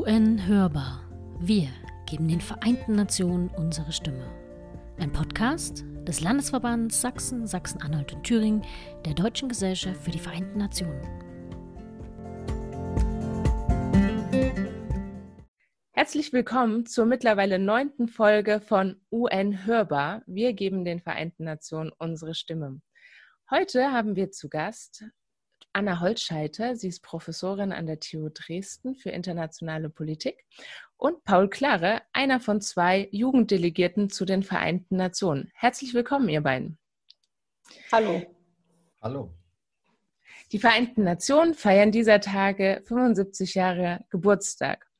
UN Hörbar. Wir geben den Vereinten Nationen unsere Stimme. Ein Podcast des Landesverbands Sachsen, Sachsen-Anhalt und Thüringen der Deutschen Gesellschaft für die Vereinten Nationen. Herzlich willkommen zur mittlerweile neunten Folge von UN Hörbar. Wir geben den Vereinten Nationen unsere Stimme. Heute haben wir zu Gast Anna Holzscheiter, sie ist Professorin an der TU Dresden für internationale Politik und Paul Klare, einer von zwei Jugenddelegierten zu den Vereinten Nationen. Herzlich willkommen, ihr beiden. Hallo. Hallo. Die Vereinten Nationen feiern dieser Tage 75 Jahre Geburtstag.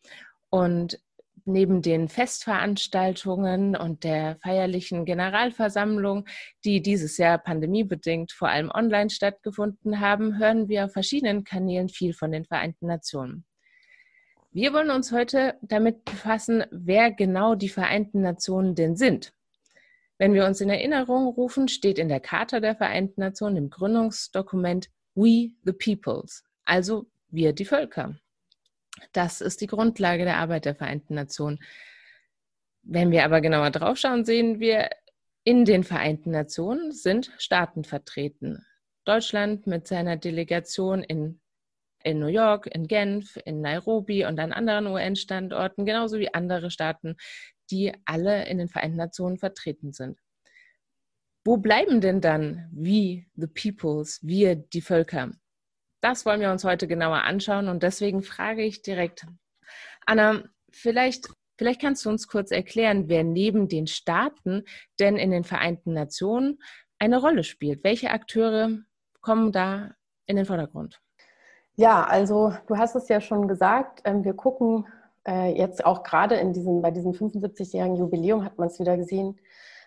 Und neben den Festveranstaltungen und der feierlichen Generalversammlung, die dieses Jahr pandemiebedingt vor allem online stattgefunden haben, hören wir auf verschiedenen Kanälen viel von den Vereinten Nationen. Wir wollen uns heute damit befassen, wer genau die Vereinten Nationen denn sind. Wenn wir uns in Erinnerung rufen, steht in der Charta der Vereinten Nationen im Gründungsdokument We the Peoples, also wir die Völker. Das ist die Grundlage der Arbeit der Vereinten Nationen. Wenn wir aber genauer draufschauen, sehen wir, in den Vereinten Nationen sind Staaten vertreten. Deutschland mit seiner Delegation in, in New York, in Genf, in Nairobi und an anderen UN-Standorten, genauso wie andere Staaten, die alle in den Vereinten Nationen vertreten sind. Wo bleiben denn dann wie the peoples, wir die Völker? Das wollen wir uns heute genauer anschauen und deswegen frage ich direkt, Anna, vielleicht, vielleicht kannst du uns kurz erklären, wer neben den Staaten denn in den Vereinten Nationen eine Rolle spielt. Welche Akteure kommen da in den Vordergrund? Ja, also du hast es ja schon gesagt, ähm, wir gucken äh, jetzt auch gerade in diesem, bei diesem 75-jährigen Jubiläum hat man es wieder gesehen,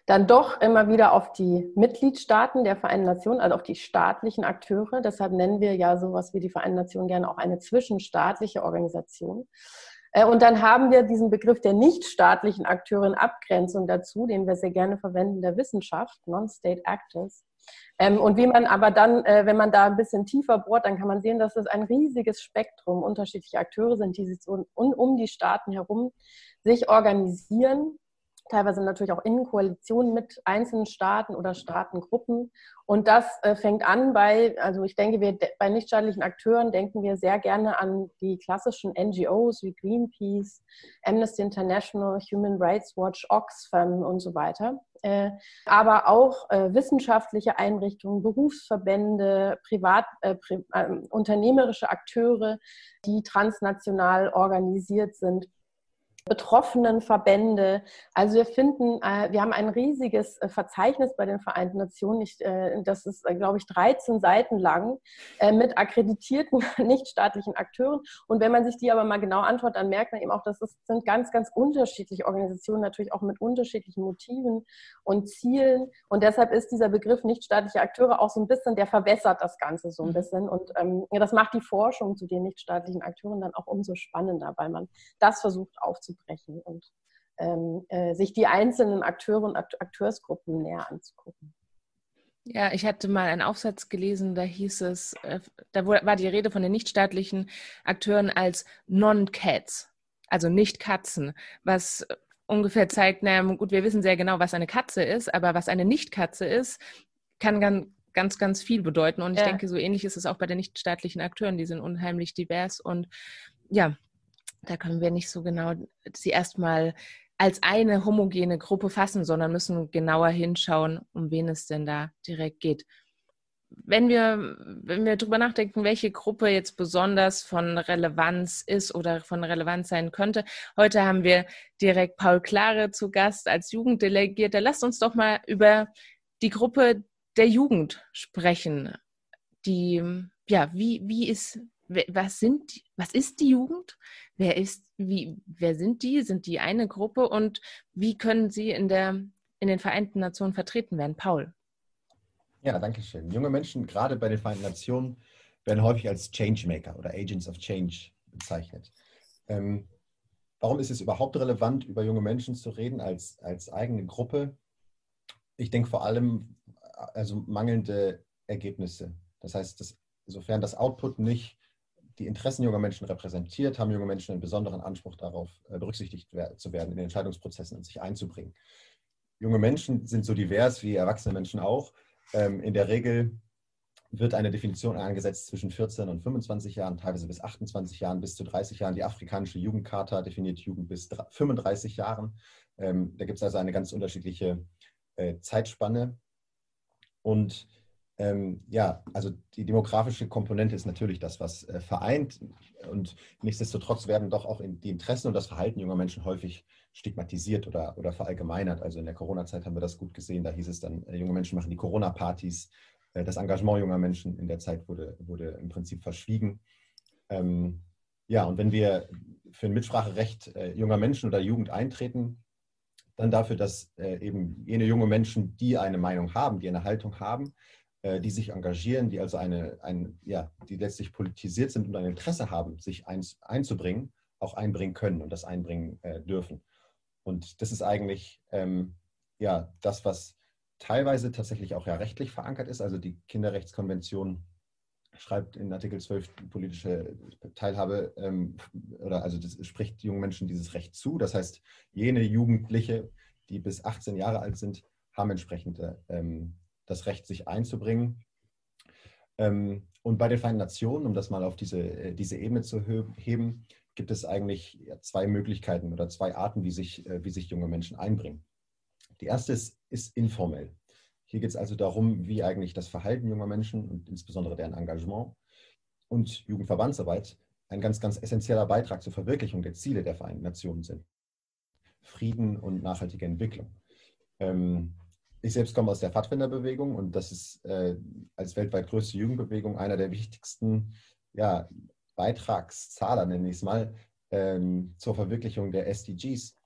dann doch immer wieder auf die Mitgliedstaaten der Vereinten Nationen, also auf die staatlichen Akteure. Deshalb nennen wir ja sowas wie die Vereinten Nationen gerne auch eine zwischenstaatliche Organisation. Äh, und dann haben wir diesen Begriff der nichtstaatlichen Akteure in Abgrenzung dazu, den wir sehr gerne verwenden, der Wissenschaft, Non-State Actors. Ähm, und wie man aber dann, äh, wenn man da ein bisschen tiefer bohrt, dann kann man sehen, dass es ein riesiges Spektrum unterschiedlicher Akteure sind, die sich um die Staaten herum sich organisieren teilweise natürlich auch in Koalitionen mit einzelnen Staaten oder Staatengruppen. Und das äh, fängt an bei, also ich denke, wir bei nichtstaatlichen Akteuren denken wir sehr gerne an die klassischen NGOs wie Greenpeace, Amnesty International, Human Rights Watch, Oxfam und so weiter. Äh, aber auch äh, wissenschaftliche Einrichtungen, Berufsverbände, privat, äh, pri äh, unternehmerische Akteure, die transnational organisiert sind betroffenen Verbände. Also wir finden, äh, wir haben ein riesiges äh, Verzeichnis bei den Vereinten Nationen. Ich, äh, das ist, glaube ich, 13 Seiten lang mit akkreditierten nichtstaatlichen Akteuren. Und wenn man sich die aber mal genau anschaut, dann merkt man eben auch, dass es sind ganz, ganz unterschiedliche Organisationen, natürlich auch mit unterschiedlichen Motiven und Zielen. Und deshalb ist dieser Begriff nichtstaatliche Akteure auch so ein bisschen, der verwässert das Ganze so ein mhm. bisschen. Und ähm, das macht die Forschung zu den nichtstaatlichen Akteuren dann auch umso spannender, weil man das versucht aufzunehmen aufzubrechen und ähm, äh, sich die einzelnen Akteure und Akteursgruppen näher anzugucken. Ja, ich hatte mal einen Aufsatz gelesen, da hieß es, äh, da war die Rede von den nichtstaatlichen Akteuren als Non-Cats, also nicht Katzen, was ungefähr zeigt, naja, gut, wir wissen sehr genau, was eine Katze ist, aber was eine Nicht-Katze ist, kann ganz, ganz, ganz viel bedeuten. Und ich ja. denke, so ähnlich ist es auch bei den nichtstaatlichen Akteuren, die sind unheimlich divers und ja, da können wir nicht so genau sie erstmal als eine homogene Gruppe fassen, sondern müssen genauer hinschauen, um wen es denn da direkt geht. Wenn wir, wenn wir darüber nachdenken, welche Gruppe jetzt besonders von Relevanz ist oder von Relevanz sein könnte, heute haben wir direkt Paul Klare zu Gast als Jugenddelegierter. Lasst uns doch mal über die Gruppe der Jugend sprechen. Die, ja, wie, wie ist, was sind, was ist die Jugend? Wer ist, wie, wer sind die? Sind die eine Gruppe und wie können sie in der, in den Vereinten Nationen vertreten werden? Paul. Ja, danke schön. Junge Menschen, gerade bei den Vereinten Nationen, werden häufig als Changemaker oder Agents of Change bezeichnet. Ähm, warum ist es überhaupt relevant, über junge Menschen zu reden als, als eigene Gruppe? Ich denke vor allem, also mangelnde Ergebnisse. Das heißt, dass, sofern das Output nicht die Interessen junger Menschen repräsentiert, haben junge Menschen einen besonderen Anspruch darauf, äh, berücksichtigt zu werden in den Entscheidungsprozessen und sich einzubringen. Junge Menschen sind so divers wie erwachsene Menschen auch. Ähm, in der Regel wird eine Definition angesetzt zwischen 14 und 25 Jahren, teilweise bis 28 Jahren, bis zu 30 Jahren. Die afrikanische Jugendcharta definiert Jugend bis 35 Jahren. Ähm, da gibt es also eine ganz unterschiedliche äh, Zeitspanne. Und ähm, ja, also die demografische Komponente ist natürlich das, was äh, vereint. Und nichtsdestotrotz werden doch auch in die Interessen und das Verhalten junger Menschen häufig stigmatisiert oder, oder verallgemeinert. Also in der Corona-Zeit haben wir das gut gesehen. Da hieß es dann, äh, junge Menschen machen die Corona-Partys. Äh, das Engagement junger Menschen in der Zeit wurde, wurde im Prinzip verschwiegen. Ähm, ja, und wenn wir für ein Mitspracherecht äh, junger Menschen oder Jugend eintreten, dann dafür, dass äh, eben jene junge Menschen, die eine Meinung haben, die eine Haltung haben, die sich engagieren, die also eine, ein, ja, die letztlich politisiert sind und ein Interesse haben, sich ein, einzubringen, auch einbringen können und das einbringen äh, dürfen. Und das ist eigentlich ähm, ja das, was teilweise tatsächlich auch ja rechtlich verankert ist. Also die Kinderrechtskonvention schreibt in Artikel 12 politische Teilhabe ähm, oder also das spricht jungen Menschen dieses Recht zu. Das heißt, jene Jugendliche, die bis 18 Jahre alt sind, haben entsprechend ähm, das Recht, sich einzubringen. Ähm, und bei den Vereinten Nationen, um das mal auf diese, äh, diese Ebene zu heben, gibt es eigentlich zwei Möglichkeiten oder zwei Arten, wie sich, äh, wie sich junge Menschen einbringen. Die erste ist, ist informell. Hier geht es also darum, wie eigentlich das Verhalten junger Menschen und insbesondere deren Engagement und Jugendverbandsarbeit ein ganz, ganz essentieller Beitrag zur Verwirklichung der Ziele der Vereinten Nationen sind. Frieden und nachhaltige Entwicklung. Ähm, ich selbst komme aus der Pfadfinderbewegung und das ist äh, als weltweit größte Jugendbewegung einer der wichtigsten ja, Beitragszahler, nenne ich es mal, ähm, zur Verwirklichung der SDGs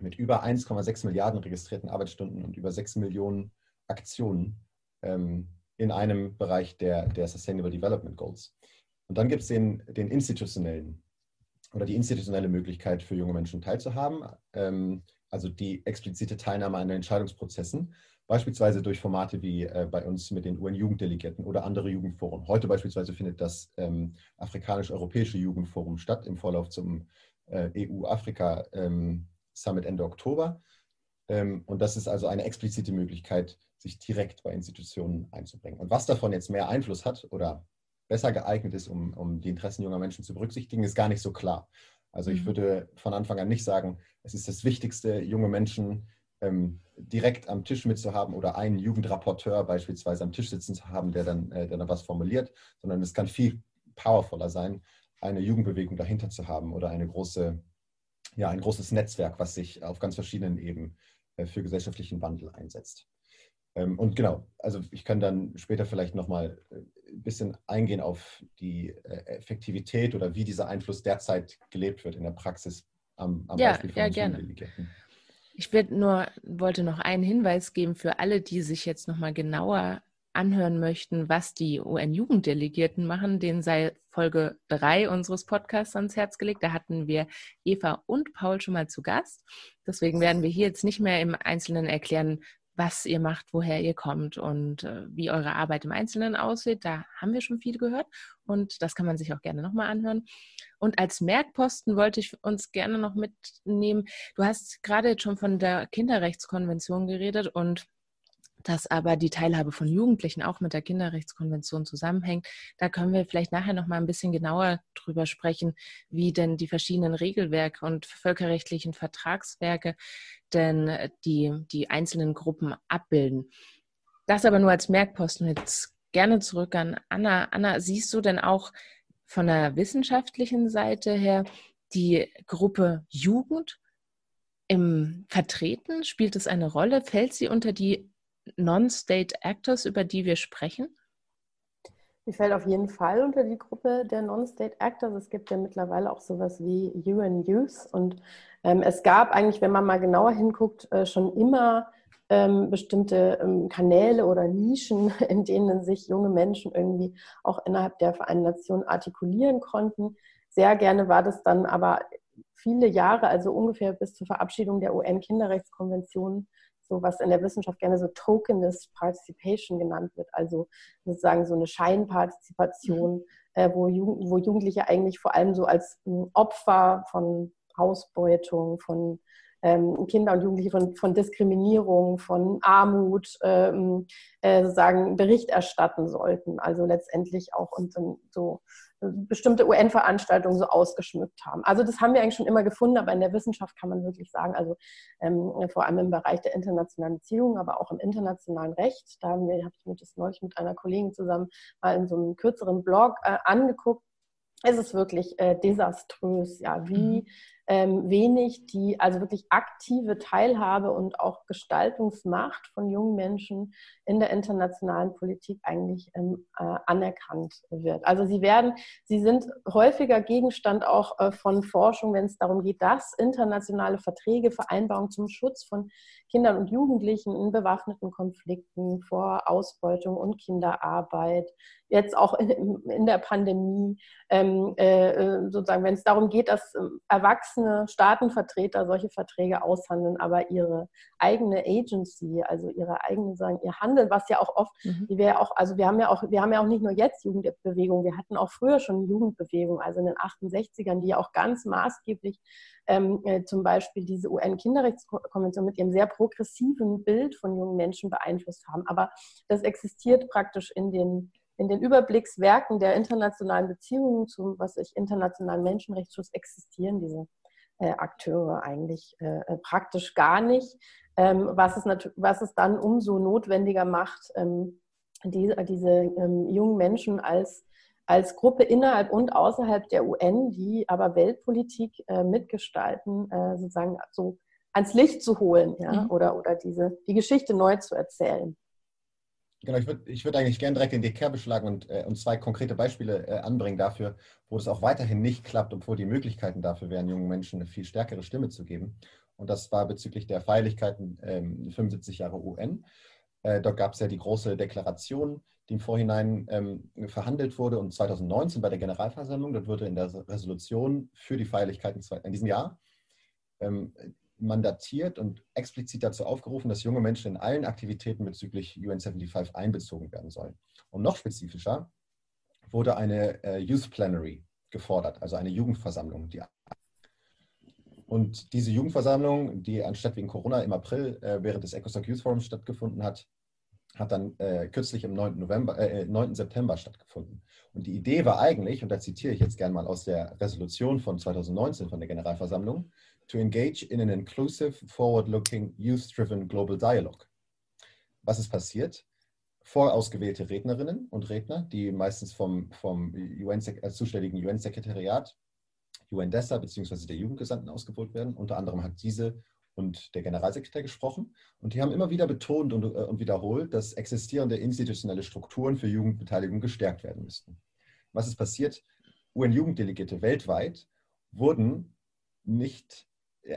mit über 1,6 Milliarden registrierten Arbeitsstunden und über 6 Millionen Aktionen ähm, in einem Bereich der, der Sustainable Development Goals. Und dann gibt es den, den institutionellen oder die institutionelle Möglichkeit für junge Menschen teilzuhaben, ähm, also die explizite Teilnahme an Entscheidungsprozessen, beispielsweise durch Formate wie äh, bei uns mit den UN-Jugenddelegierten oder andere Jugendforen. Heute beispielsweise findet das ähm, afrikanisch-europäische Jugendforum statt im Vorlauf zum äh, EU-Afrika-Summit ähm, Ende Oktober. Ähm, und das ist also eine explizite Möglichkeit, sich direkt bei Institutionen einzubringen. Und was davon jetzt mehr Einfluss hat oder besser geeignet ist, um, um die Interessen junger Menschen zu berücksichtigen, ist gar nicht so klar. Also ich mhm. würde von Anfang an nicht sagen, es ist das Wichtigste, junge Menschen ähm, direkt am Tisch mitzuhaben oder einen Jugendrapporteur beispielsweise am Tisch sitzen zu haben, der dann, äh, der dann was formuliert, sondern es kann viel powervoller sein, eine Jugendbewegung dahinter zu haben oder eine große, ja, ein großes Netzwerk, was sich auf ganz verschiedenen Ebenen äh, für gesellschaftlichen Wandel einsetzt. Ähm, und genau, also ich kann dann später vielleicht nochmal äh, ein bisschen eingehen auf die äh, Effektivität oder wie dieser Einfluss derzeit gelebt wird in der Praxis am, am ja, Beispiel von ja, gerne. Ich nur, wollte noch einen Hinweis geben für alle, die sich jetzt nochmal genauer anhören möchten, was die UN-Jugenddelegierten machen, denen sei Folge 3 unseres Podcasts ans Herz gelegt. Da hatten wir Eva und Paul schon mal zu Gast. Deswegen werden wir hier jetzt nicht mehr im Einzelnen erklären, was ihr macht, woher ihr kommt und äh, wie eure Arbeit im Einzelnen aussieht. Da haben wir schon viel gehört und das kann man sich auch gerne nochmal anhören. Und als Merkposten wollte ich uns gerne noch mitnehmen. Du hast gerade jetzt schon von der Kinderrechtskonvention geredet und dass aber die Teilhabe von Jugendlichen auch mit der Kinderrechtskonvention zusammenhängt. Da können wir vielleicht nachher noch mal ein bisschen genauer drüber sprechen, wie denn die verschiedenen Regelwerke und völkerrechtlichen Vertragswerke denn äh, die, die einzelnen Gruppen abbilden. Das aber nur als Merkposten. Jetzt gerne zurück an Anna. Anna, siehst du denn auch von der wissenschaftlichen Seite her die Gruppe Jugend im Vertreten? Spielt es eine Rolle? Fällt sie unter die Non-State Actors, über die wir sprechen? Die fällt auf jeden Fall unter die Gruppe der Non-State Actors. Es gibt ja mittlerweile auch sowas wie UN Youth und ähm, es gab eigentlich, wenn man mal genauer hinguckt, äh, schon immer ähm, bestimmte ähm, Kanäle oder Nischen, in denen sich junge Menschen irgendwie auch innerhalb der Vereinten Nationen artikulieren konnten. Sehr gerne war das dann aber viele Jahre, also ungefähr bis zur Verabschiedung der UN-Kinderrechtskonvention so was in der Wissenschaft gerne so Tokenist Participation genannt wird, also sozusagen so eine Scheinpartizipation, mhm. äh, wo, Jugend, wo Jugendliche eigentlich vor allem so als hm, Opfer von Ausbeutung, von ähm, Kinder und Jugendliche von, von Diskriminierung, von Armut ähm, äh, sozusagen Bericht erstatten sollten. Also letztendlich auch und so äh, bestimmte UN-Veranstaltungen so ausgeschmückt haben. Also das haben wir eigentlich schon immer gefunden, aber in der Wissenschaft kann man wirklich sagen, also ähm, vor allem im Bereich der internationalen Beziehungen, aber auch im internationalen Recht, da habe ich mir das neulich mit einer Kollegin zusammen mal in so einem kürzeren Blog äh, angeguckt, es ist wirklich äh, desaströs, ja, wie mhm ähm, wenig die also wirklich aktive Teilhabe und auch Gestaltungsmacht von jungen Menschen in der internationalen Politik eigentlich ähm, äh, anerkannt wird. Also sie werden, sie sind häufiger Gegenstand auch äh, von Forschung, wenn es darum geht, dass internationale Verträge, Vereinbarungen zum Schutz von Kindern und Jugendlichen in bewaffneten Konflikten vor Ausbeutung und Kinderarbeit, jetzt auch in, in der Pandemie, ähm, äh, äh sozusagen, wenn es darum geht, dass ähm, Erwachsene erwachsene Staatenvertreter solche Verträge aushandeln, aber ihre eigene Agency, also ihre eigene, sagen, ihr Handeln, was ja auch oft, mhm. wie wir auch, also wir haben ja auch, wir haben ja auch nicht nur jetzt Jugendbewegung, wir hatten auch früher schon Jugendbewegung, also in den 68ern, die ja auch ganz maßgeblich ähm, äh, zum Beispiel diese UN-Kinderrechtskonvention mit ihrem sehr progressiven Bild von jungen Menschen beeinflusst haben. Aber das existiert praktisch in den in den Überblickswerken der internationalen Beziehungen zum, was ich, internationalen Menschenrechtsschutz existieren diese äh, Akteure eigentlich äh, äh, praktisch gar nicht, ähm, was, es was es dann umso notwendiger macht, ähm, die, diese ähm, jungen Menschen als, als Gruppe innerhalb und außerhalb der UN, die aber Weltpolitik äh, mitgestalten, äh, sozusagen so ans Licht zu holen ja? Mhm. oder, oder diese, die Geschichte neu zu erzählen. Genau, ich würde ich würd eigentlich gerne direkt in die Kerbe schlagen und, äh, und zwei konkrete Beispiele äh, anbringen dafür, wo es auch weiterhin nicht klappt, obwohl die Möglichkeiten dafür wären, jungen Menschen eine viel stärkere Stimme zu geben. Und das war bezüglich der Feierlichkeiten ähm, 75 Jahre UN. Äh, dort gab es ja die große Deklaration, die im Vorhinein ähm, verhandelt wurde und 2019 bei der Generalversammlung, dort wurde in der Resolution für die Feierlichkeiten in diesem Jahr ähm, mandatiert und explizit dazu aufgerufen, dass junge Menschen in allen Aktivitäten bezüglich UN75 einbezogen werden sollen. Und noch spezifischer wurde eine äh, Youth Plenary gefordert, also eine Jugendversammlung. Die und diese Jugendversammlung, die anstatt wegen Corona im April äh, während des ECOSOC Youth Forums stattgefunden hat, hat dann äh, kürzlich am 9. November, äh, 9. September stattgefunden. Und die Idee war eigentlich, und da zitiere ich jetzt gerne mal aus der Resolution von 2019 von der Generalversammlung, to engage in an inclusive, forward-looking, youth-driven global dialogue. Was ist passiert? Vorausgewählte Rednerinnen und Redner, die meistens vom, vom UN, äh, zuständigen UN-Sekretariat, UN-DESA bzw. der Jugendgesandten ausgewählt werden. Unter anderem hat diese und der Generalsekretär gesprochen. Und die haben immer wieder betont und, äh, und wiederholt, dass existierende institutionelle Strukturen für Jugendbeteiligung gestärkt werden müssten. Was ist passiert? UN-Jugenddelegierte weltweit wurden nicht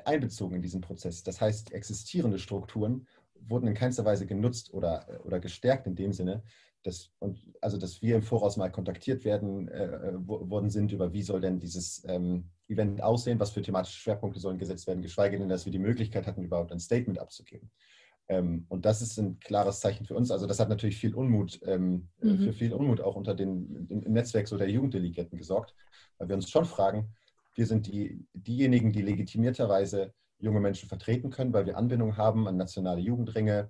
einbezogen in diesen Prozess. Das heißt, existierende Strukturen wurden in keinster Weise genutzt oder, äh, oder gestärkt in dem Sinne, dass, und, also dass wir im Voraus mal kontaktiert werden äh, äh worden sind über, wie soll denn dieses ähm, Event aussehen, was für thematische Schwerpunkte sollen gesetzt werden, geschweige denn, dass wir die Möglichkeit hatten, überhaupt ein Statement abzugeben. Ähm, und das ist ein klares Zeichen für uns. Also das hat natürlich viel Unmut, ähm, mhm. für viel Unmut auch unter den im Netzwerk so der Jugenddelegierten gesorgt, weil wir uns schon fragen, wir sind die, diejenigen, die legitimierterweise junge Menschen vertreten können, weil wir Anbindung haben an nationale Jugendringe,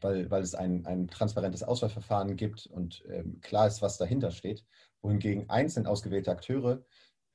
weil, weil es ein, ein transparentes Auswahlverfahren gibt und ähm, klar ist, was dahinter steht. Wohingegen einzeln ausgewählte Akteure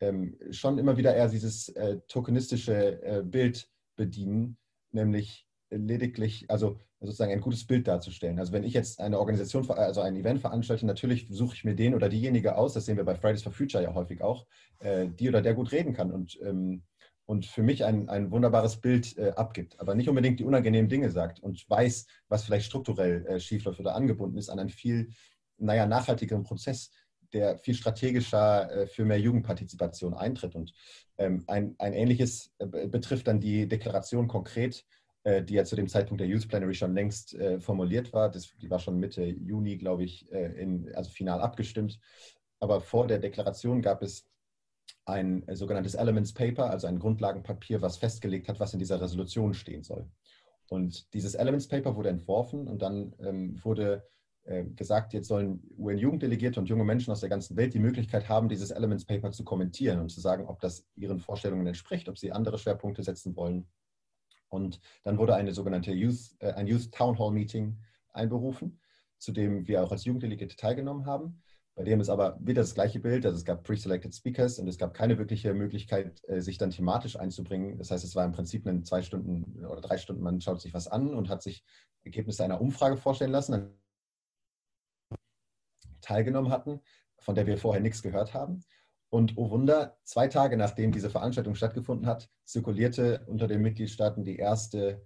ähm, schon immer wieder eher dieses äh, tokenistische äh, Bild bedienen, nämlich lediglich, also sozusagen ein gutes Bild darzustellen. Also wenn ich jetzt eine Organisation, also ein Event veranstalte, natürlich suche ich mir den oder diejenige aus, das sehen wir bei Fridays for Future ja häufig auch, äh, die oder der gut reden kann und, ähm, und für mich ein, ein wunderbares Bild äh, abgibt, aber nicht unbedingt die unangenehmen Dinge sagt und weiß, was vielleicht strukturell äh, schiefläuft oder angebunden ist an einen viel, naja, nachhaltigeren Prozess, der viel strategischer für mehr Jugendpartizipation eintritt. Und ähm, ein, ein ähnliches betrifft dann die Deklaration konkret, äh, die ja zu dem Zeitpunkt der Youth Plenary schon längst äh, formuliert war. Das, die war schon Mitte Juni, glaube ich, äh, in, also final abgestimmt. Aber vor der Deklaration gab es ein sogenanntes Elements Paper, also ein Grundlagenpapier, was festgelegt hat, was in dieser Resolution stehen soll. Und dieses Elements Paper wurde entworfen und dann ähm, wurde äh, gesagt, jetzt sollen UN-Jugenddelegierte und junge Menschen aus der ganzen Welt die Möglichkeit haben, dieses Elements Paper zu kommentieren und zu sagen, ob das ihren Vorstellungen entspricht, ob sie andere Schwerpunkte setzen wollen. Und dann wurde eine sogenannte Youth, äh, ein Youth Town Hall Meeting einberufen, zu dem wir auch als Jugenddelegierte teilgenommen haben. Bei dem ist aber wieder das gleiche Bild, also es gab pre-selected Speakers und es gab keine wirkliche Möglichkeit, äh, sich dann thematisch einzubringen. Das heißt, es war im Prinzip ein zwei Stunden oder drei Stunden, man schaut sich was an und hat sich Ergebnisse einer Umfrage vorstellen lassen teilgenommen hatten, von der wir vorher nichts gehört haben. Und oh Wunder, zwei Tage nachdem diese Veranstaltung stattgefunden hat, zirkulierte unter den Mitgliedstaaten die erste,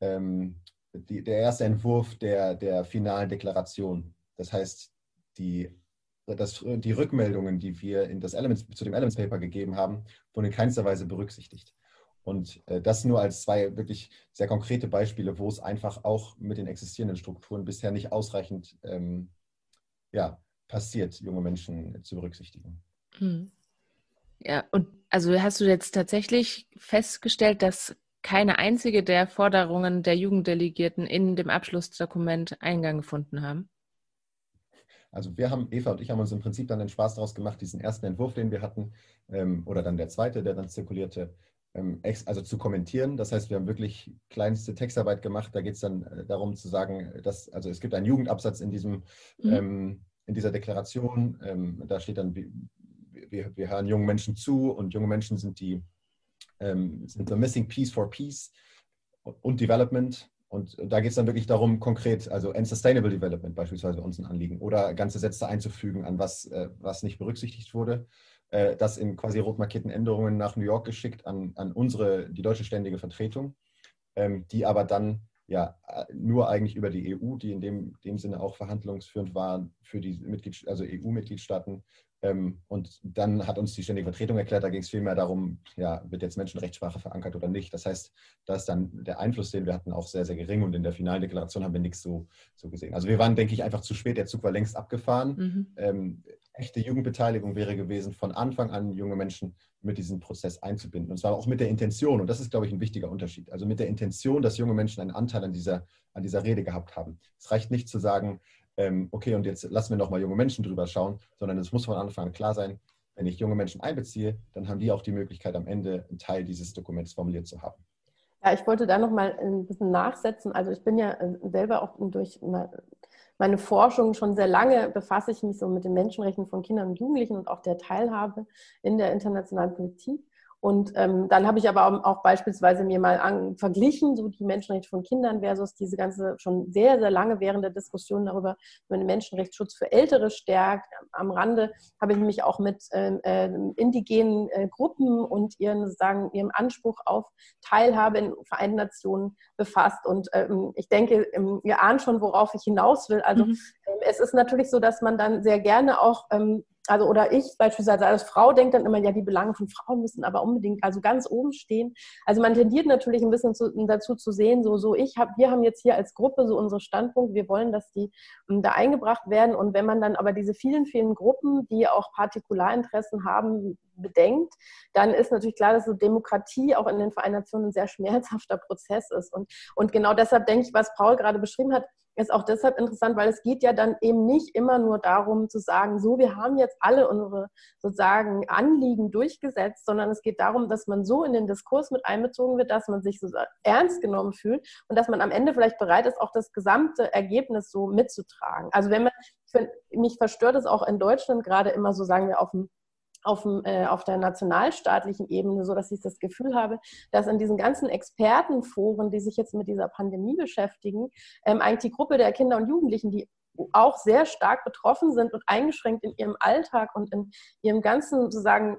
ähm, die, der erste Entwurf der, der finalen Deklaration. Das heißt, die, das, die Rückmeldungen, die wir in das Elements, zu dem Elements Paper gegeben haben, wurden in keinster Weise berücksichtigt. Und äh, das nur als zwei wirklich sehr konkrete Beispiele, wo es einfach auch mit den existierenden Strukturen bisher nicht ausreichend ähm, ja, passiert, junge Menschen zu berücksichtigen. Hm. Ja, und also hast du jetzt tatsächlich festgestellt, dass keine einzige der Forderungen der Jugenddelegierten in dem Abschlussdokument Eingang gefunden haben? Also wir haben, Eva und ich haben uns im Prinzip dann den Spaß daraus gemacht, diesen ersten Entwurf, den wir hatten, ähm, oder dann der zweite, der dann zirkulierte, ähm, also zu kommentieren. Das heißt, wir haben wirklich kleinste Textarbeit gemacht. Da geht es dann äh, darum zu sagen, dass, also es gibt einen Jugendabsatz in diesem mhm. ähm, in dieser Deklaration. Ähm, da steht dann, wir, wir, hören jungen Menschen zu und junge Menschen sind die ähm, sind the missing piece for peace und Development. Und da geht es dann wirklich darum, konkret, also End Sustainable Development beispielsweise uns ein Anliegen oder ganze Sätze einzufügen, an was, äh, was nicht berücksichtigt wurde. Äh, das in quasi rot markierten Änderungen nach New York geschickt an, an unsere, die deutsche ständige Vertretung, ähm, die aber dann ja nur eigentlich über die EU, die in dem, dem Sinne auch verhandlungsführend war für die Mitglied, also EU-Mitgliedstaaten. Ähm, und dann hat uns die Ständige Vertretung erklärt, da ging es vielmehr darum, ja, wird jetzt Menschenrechtssprache verankert oder nicht. Das heißt, da ist dann der Einfluss, den wir hatten, auch sehr, sehr gering und in der finalen Deklaration haben wir nichts so, so gesehen. Also wir waren, denke ich, einfach zu spät. Der Zug war längst abgefahren. Mhm. Ähm, echte Jugendbeteiligung wäre gewesen, von Anfang an junge Menschen mit diesem Prozess einzubinden. Und zwar auch mit der Intention, und das ist, glaube ich, ein wichtiger Unterschied, also mit der Intention, dass junge Menschen einen Anteil an dieser, an dieser Rede gehabt haben. Es reicht nicht zu sagen, ähm, okay, und jetzt lassen wir nochmal junge Menschen drüber schauen, sondern es muss von Anfang an klar sein, wenn ich junge Menschen einbeziehe, dann haben die auch die Möglichkeit, am Ende einen Teil dieses Dokuments formuliert zu haben. Ja, ich wollte da nochmal ein bisschen nachsetzen. Also ich bin ja äh, selber auch durch meine Forschung schon sehr lange befasse ich mich so mit den Menschenrechten von Kindern und Jugendlichen und auch der Teilhabe in der internationalen Politik. Und ähm, dann habe ich aber auch, beispielsweise mir mal an, verglichen, so die Menschenrechte von Kindern versus diese ganze schon sehr, sehr lange währende Diskussion darüber, wie man den Menschenrechtsschutz für Ältere stärkt. Am Rande habe ich mich auch mit äh, indigenen äh, Gruppen und ihren, sagen, ihrem Anspruch auf Teilhabe in Vereinten Nationen befasst. Und ähm, ich denke, ähm, ihr ahnt schon, worauf ich hinaus will. Also mhm. Ähm, es ist natürlich so, dass man dann sehr gerne auch ähm, also oder ich beispielsweise als Frau denke dann immer, ja, die Belange von Frauen müssen aber unbedingt also ganz oben stehen. Also man tendiert natürlich ein bisschen zu, dazu zu sehen, so, so ich habe, wir haben jetzt hier als Gruppe so unsere Standpunkte, wir wollen, dass die um, da eingebracht werden. Und wenn man dann aber diese vielen, vielen Gruppen, die auch Partikularinteressen haben, bedenkt, dann ist natürlich klar, dass so Demokratie auch in den Vereinten Nationen ein sehr schmerzhafter Prozess ist. Und, und genau deshalb denke ich, was Paul gerade beschrieben hat, ist auch deshalb interessant, weil es geht ja dann eben nicht immer nur darum zu sagen, so, wir haben jetzt alle unsere sozusagen Anliegen durchgesetzt, sondern es geht darum, dass man so in den Diskurs mit einbezogen wird, dass man sich so ernst genommen fühlt und dass man am Ende vielleicht bereit ist, auch das gesamte Ergebnis so mitzutragen. Also wenn man, mich verstört es auch in Deutschland gerade immer so, sagen wir, auf dem auf, dem, äh, auf der nationalstaatlichen Ebene, so dass ich das Gefühl habe, dass in diesen ganzen Expertenforen, die sich jetzt mit dieser Pandemie beschäftigen, ähm, eigentlich die Gruppe der Kinder und Jugendlichen, die auch sehr stark betroffen sind und eingeschränkt in ihrem Alltag und in ihrem ganzen sozusagen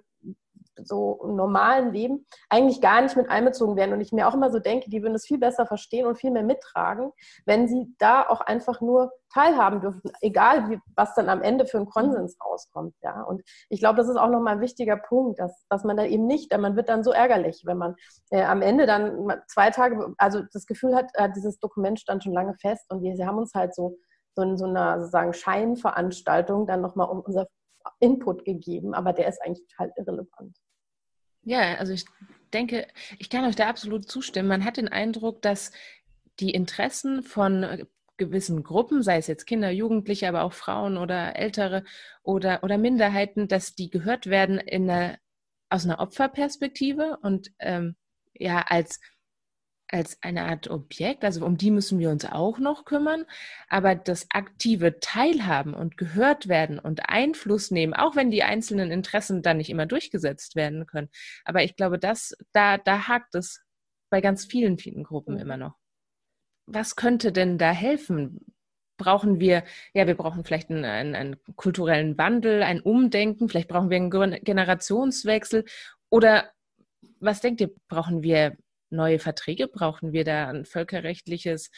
so normalen Leben eigentlich gar nicht mit einbezogen werden. Und ich mir auch immer so denke, die würden es viel besser verstehen und viel mehr mittragen, wenn sie da auch einfach nur teilhaben dürfen, egal wie, was dann am Ende für ein Konsens rauskommt. Ja? Und ich glaube, das ist auch nochmal ein wichtiger Punkt, dass, dass man da eben nicht, man wird dann so ärgerlich, wenn man äh, am Ende dann zwei Tage, also das Gefühl hat, äh, dieses Dokument stand schon lange fest und wir, wir haben uns halt so, so in so einer sozusagen Scheinveranstaltung dann nochmal um unser Input gegeben, aber der ist eigentlich total irrelevant. Ja, also ich denke, ich kann euch da absolut zustimmen. Man hat den Eindruck, dass die Interessen von äh, gewissen Gruppen, sei es jetzt Kinder, Jugendliche, aber auch Frauen oder Ältere oder, oder Minderheiten, dass die gehört werden in eine, aus einer Opferperspektive und ähm, ja als als eine Art Objekt, also um die müssen wir uns auch noch kümmern, aber das aktive Teilhaben und gehört werden und Einfluss nehmen, auch wenn die einzelnen Interessen dann nicht immer durchgesetzt werden können. Aber ich glaube, das, da, da hakt es bei ganz vielen, vielen Gruppen mhm. immer noch. Was könnte denn da helfen? Brauchen wir, ja, wir brauchen vielleicht einen, einen, einen kulturellen Wandel, ein Umdenken, vielleicht brauchen wir einen Generationswechsel oder was denkt ihr, brauchen wir neue Verträge? Brauchen wir da ein völkerrechtliches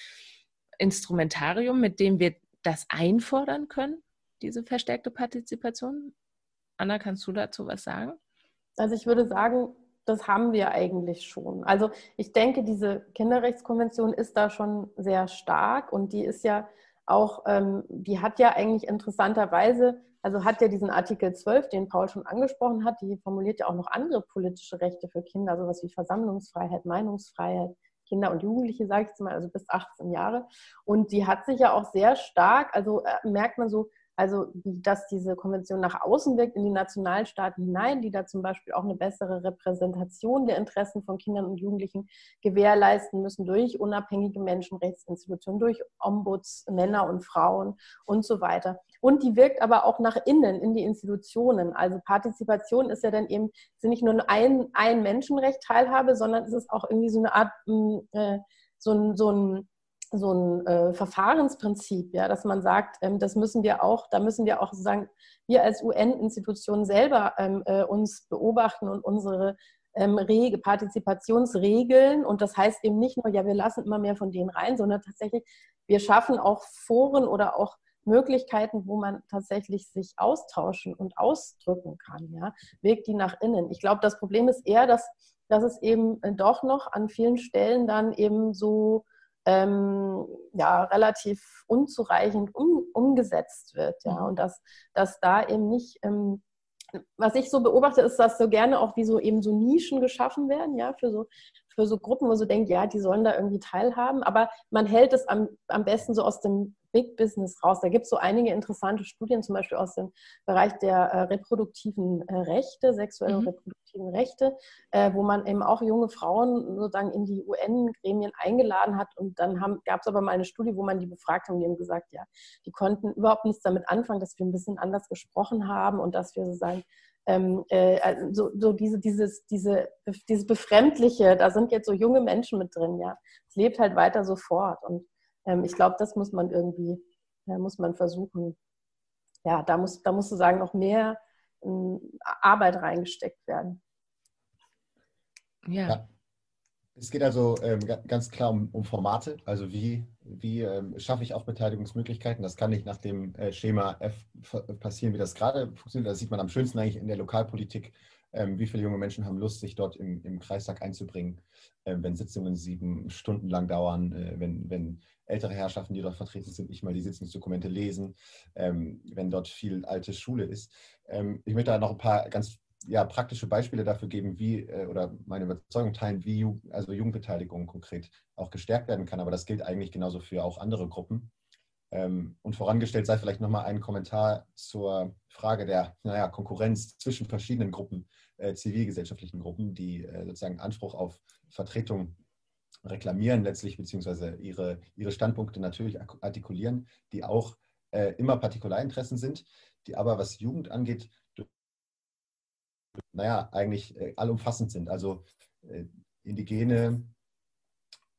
Instrumentarium, mit dem wir das einfordern können, diese verstärkte Partizipation? Anna, kannst du dazu was sagen? Also ich würde sagen, das haben wir eigentlich schon. Also ich denke, diese Kinderrechtskonvention ist da schon sehr stark und die ist ja auch, ähm, die hat ja eigentlich interessanterweise also hat ja diesen Artikel 12, den Paul schon angesprochen hat, die formuliert ja auch noch andere politische Rechte für Kinder, sowas wie Versammlungsfreiheit, Meinungsfreiheit, Kinder und Jugendliche, sage ich jetzt mal, also bis 18 Jahre. Und die hat sich ja auch sehr stark, also äh, merkt man so, also dass diese Konvention nach außen wirkt, in die Nationalstaaten hinein, die da zum Beispiel auch eine bessere Repräsentation der Interessen von Kindern und Jugendlichen gewährleisten müssen durch unabhängige Menschenrechtsinstitutionen, durch Ombuds, Männer und Frauen und so weiter. Und die wirkt aber auch nach innen, in die Institutionen. Also Partizipation ist ja dann eben sind nicht nur ein, ein Menschenrecht Teilhabe, sondern es ist auch irgendwie so eine Art, mm, äh, so ein, so ein so ein äh, Verfahrensprinzip, ja, dass man sagt, ähm, das müssen wir auch, da müssen wir auch sozusagen, wir als UN-Institution selber ähm, äh, uns beobachten und unsere ähm, Rege, Partizipationsregeln. Und das heißt eben nicht nur, ja, wir lassen immer mehr von denen rein, sondern tatsächlich, wir schaffen auch Foren oder auch Möglichkeiten, wo man tatsächlich sich austauschen und ausdrücken kann, ja, Weg die nach innen. Ich glaube, das Problem ist eher, dass, dass es eben äh, doch noch an vielen Stellen dann eben so ähm, ja, relativ unzureichend um, umgesetzt wird. Ja, mhm. und dass, dass da eben nicht, ähm, was ich so beobachte, ist, dass so gerne auch wie so eben so Nischen geschaffen werden, ja, für so, für so Gruppen, wo so denkt, ja, die sollen da irgendwie teilhaben, aber man hält es am, am besten so aus dem Big Business raus. Da gibt es so einige interessante Studien, zum Beispiel aus dem Bereich der äh, reproduktiven äh, Rechte, sexuelle mhm. reproduktiven Rechte, äh, wo man eben auch junge Frauen sozusagen in die UN-Gremien eingeladen hat. Und dann gab es aber mal eine Studie, wo man die befragt hat und die haben gesagt, ja, die konnten überhaupt nichts damit anfangen, dass wir ein bisschen anders gesprochen haben und dass wir sozusagen ähm, äh, also so, so diese, dieses, diese, dieses Befremdliche, da sind jetzt so junge Menschen mit drin, ja. Es lebt halt weiter so fort. Und ähm, ich glaube, das muss man irgendwie, äh, muss man versuchen. Ja, da muss, da muss sozusagen noch mehr äh, Arbeit reingesteckt werden. Ja. ja. Es geht also ähm, ganz klar um, um, Formate, also wie, wie ähm, schaffe ich auch Beteiligungsmöglichkeiten. Das kann nicht nach dem äh, Schema F passieren, wie das gerade funktioniert. Das sieht man am schönsten eigentlich in der Lokalpolitik, ähm, wie viele junge Menschen haben Lust, sich dort im, im Kreistag einzubringen, äh, wenn Sitzungen sieben Stunden lang dauern, äh, wenn, wenn ältere Herrschaften, die dort vertreten sind, nicht mal die Sitzungsdokumente lesen, ähm, wenn dort viel alte Schule ist. Ähm, ich möchte da noch ein paar ganz ja, praktische Beispiele dafür geben, wie äh, oder meine Überzeugung teilen, wie also Jugendbeteiligung konkret auch gestärkt werden kann. Aber das gilt eigentlich genauso für auch andere Gruppen. Ähm, und vorangestellt sei vielleicht nochmal ein Kommentar zur Frage der naja, Konkurrenz zwischen verschiedenen Gruppen, äh, zivilgesellschaftlichen Gruppen, die äh, sozusagen Anspruch auf Vertretung reklamieren letztlich, beziehungsweise ihre, ihre Standpunkte natürlich artikulieren, die auch äh, immer Partikularinteressen sind, die aber, was Jugend angeht, naja, eigentlich äh, allumfassend sind. Also äh, Indigene,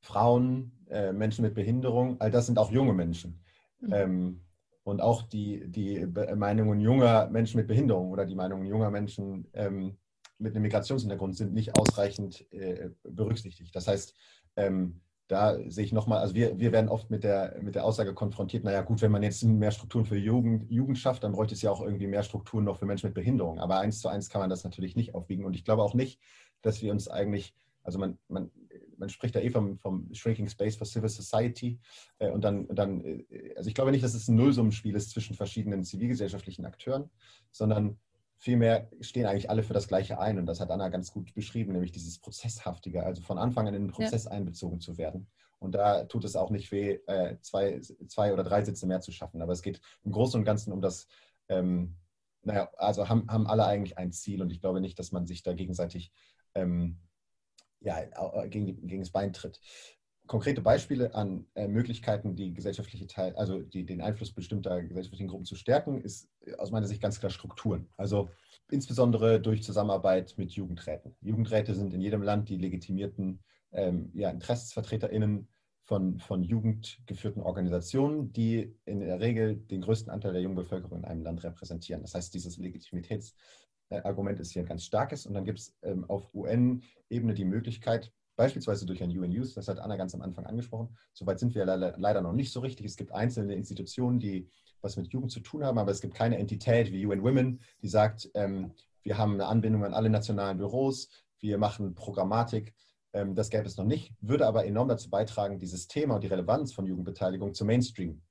Frauen, äh, Menschen mit Behinderung, all das sind auch junge Menschen. Mhm. Ähm, und auch die, die Meinungen junger Menschen mit Behinderung oder die Meinungen junger Menschen ähm, mit einem Migrationshintergrund sind nicht ausreichend äh, berücksichtigt. Das heißt, ähm, da sehe ich nochmal, also wir, wir werden oft mit der, mit der Aussage konfrontiert, naja gut, wenn man jetzt mehr Strukturen für Jugend, Jugend schafft, dann bräuchte es ja auch irgendwie mehr Strukturen noch für Menschen mit Behinderung. Aber eins zu eins kann man das natürlich nicht aufwiegen. Und ich glaube auch nicht, dass wir uns eigentlich, also man, man, man spricht da eh vom, vom Shrinking Space for Civil Society. Äh, und dann, dann, äh, also ich glaube nicht, dass es ein Nullsummenspiel ist zwischen verschiedenen zivilgesellschaftlichen Akteuren, sondern Vielmehr stehen eigentlich alle für das Gleiche ein und das hat Anna ganz gut beschrieben, nämlich dieses Prozesshaftige, also von Anfang an in den Prozess ja. einbezogen zu werden. Und da tut es auch nicht weh, äh, zwei, zwei oder drei Sitze mehr zu schaffen. Aber es geht im Großen und Ganzen um das, ähm, naja, also haben, haben alle eigentlich ein Ziel und ich glaube nicht, dass man sich da gegenseitig ähm, ja, gegen, gegen das Bein tritt konkrete Beispiele an äh, Möglichkeiten, die gesellschaftliche Teil, also die, den Einfluss bestimmter gesellschaftlichen Gruppen zu stärken, ist aus meiner Sicht ganz klar Strukturen. Also insbesondere durch Zusammenarbeit mit Jugendräten. Jugendräte sind in jedem Land die legitimierten ähm, ja, InteressensvertreterInnen von, von jugendgeführten Organisationen, die in der Regel den größten Anteil der jungen Bevölkerung in einem Land repräsentieren. Das heißt, dieses Legitimitätsargument ist hier ein ganz starkes. Und dann gibt es ähm, auf UN-Ebene die Möglichkeit, beispielsweise durch ein UN Youth, das hat Anna ganz am Anfang angesprochen. Soweit sind wir leider noch nicht so richtig. Es gibt einzelne Institutionen, die was mit Jugend zu tun haben, aber es gibt keine Entität wie UN Women, die sagt, ähm, wir haben eine Anbindung an alle nationalen Büros, wir machen Programmatik. Ähm, das gäbe es noch nicht, würde aber enorm dazu beitragen, dieses Thema und die Relevanz von Jugendbeteiligung zu Mainstream.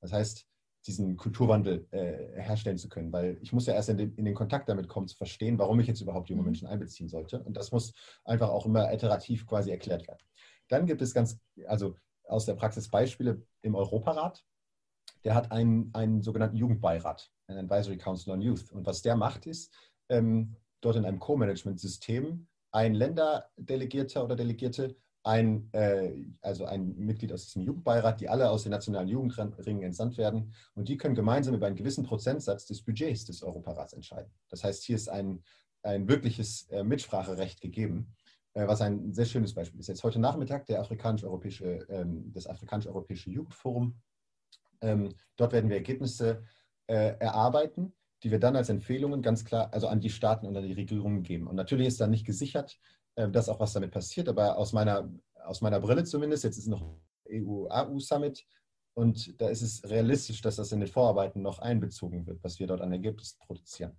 Das heißt, diesen Kulturwandel äh, herstellen zu können, weil ich muss ja erst in den, in den, Kontakt damit kommen, zu verstehen, warum ich jetzt überhaupt junge mhm. Menschen einbeziehen sollte. Und das muss einfach auch immer iterativ quasi erklärt werden. Dann gibt es ganz, also aus der Praxis Beispiele im Europarat. Der hat einen, einen sogenannten Jugendbeirat, einen Advisory Council on Youth. Und was der macht, ist, ähm, dort in einem Co-Management-System ein Länderdelegierter oder Delegierte ein, äh, also ein Mitglied aus diesem Jugendbeirat, die alle aus den nationalen Jugendringen entsandt werden. Und die können gemeinsam über einen gewissen Prozentsatz des Budgets des Europarats entscheiden. Das heißt, hier ist ein, ein wirkliches äh, Mitspracherecht gegeben, äh, was ein sehr schönes Beispiel ist. Jetzt heute Nachmittag der afrikanisch-europäische, ähm, das Afrikanisch-Europäische Jugendforum. Ähm, dort werden wir Ergebnisse äh, erarbeiten, die wir dann als Empfehlungen ganz klar, also an die Staaten und an die Regierungen geben. Und natürlich ist dann nicht gesichert, dass auch was damit passiert. Aber aus meiner, aus meiner Brille zumindest, jetzt ist noch EU-AU-Summit und da ist es realistisch, dass das in den Vorarbeiten noch einbezogen wird, was wir dort an Ergebnissen produzieren.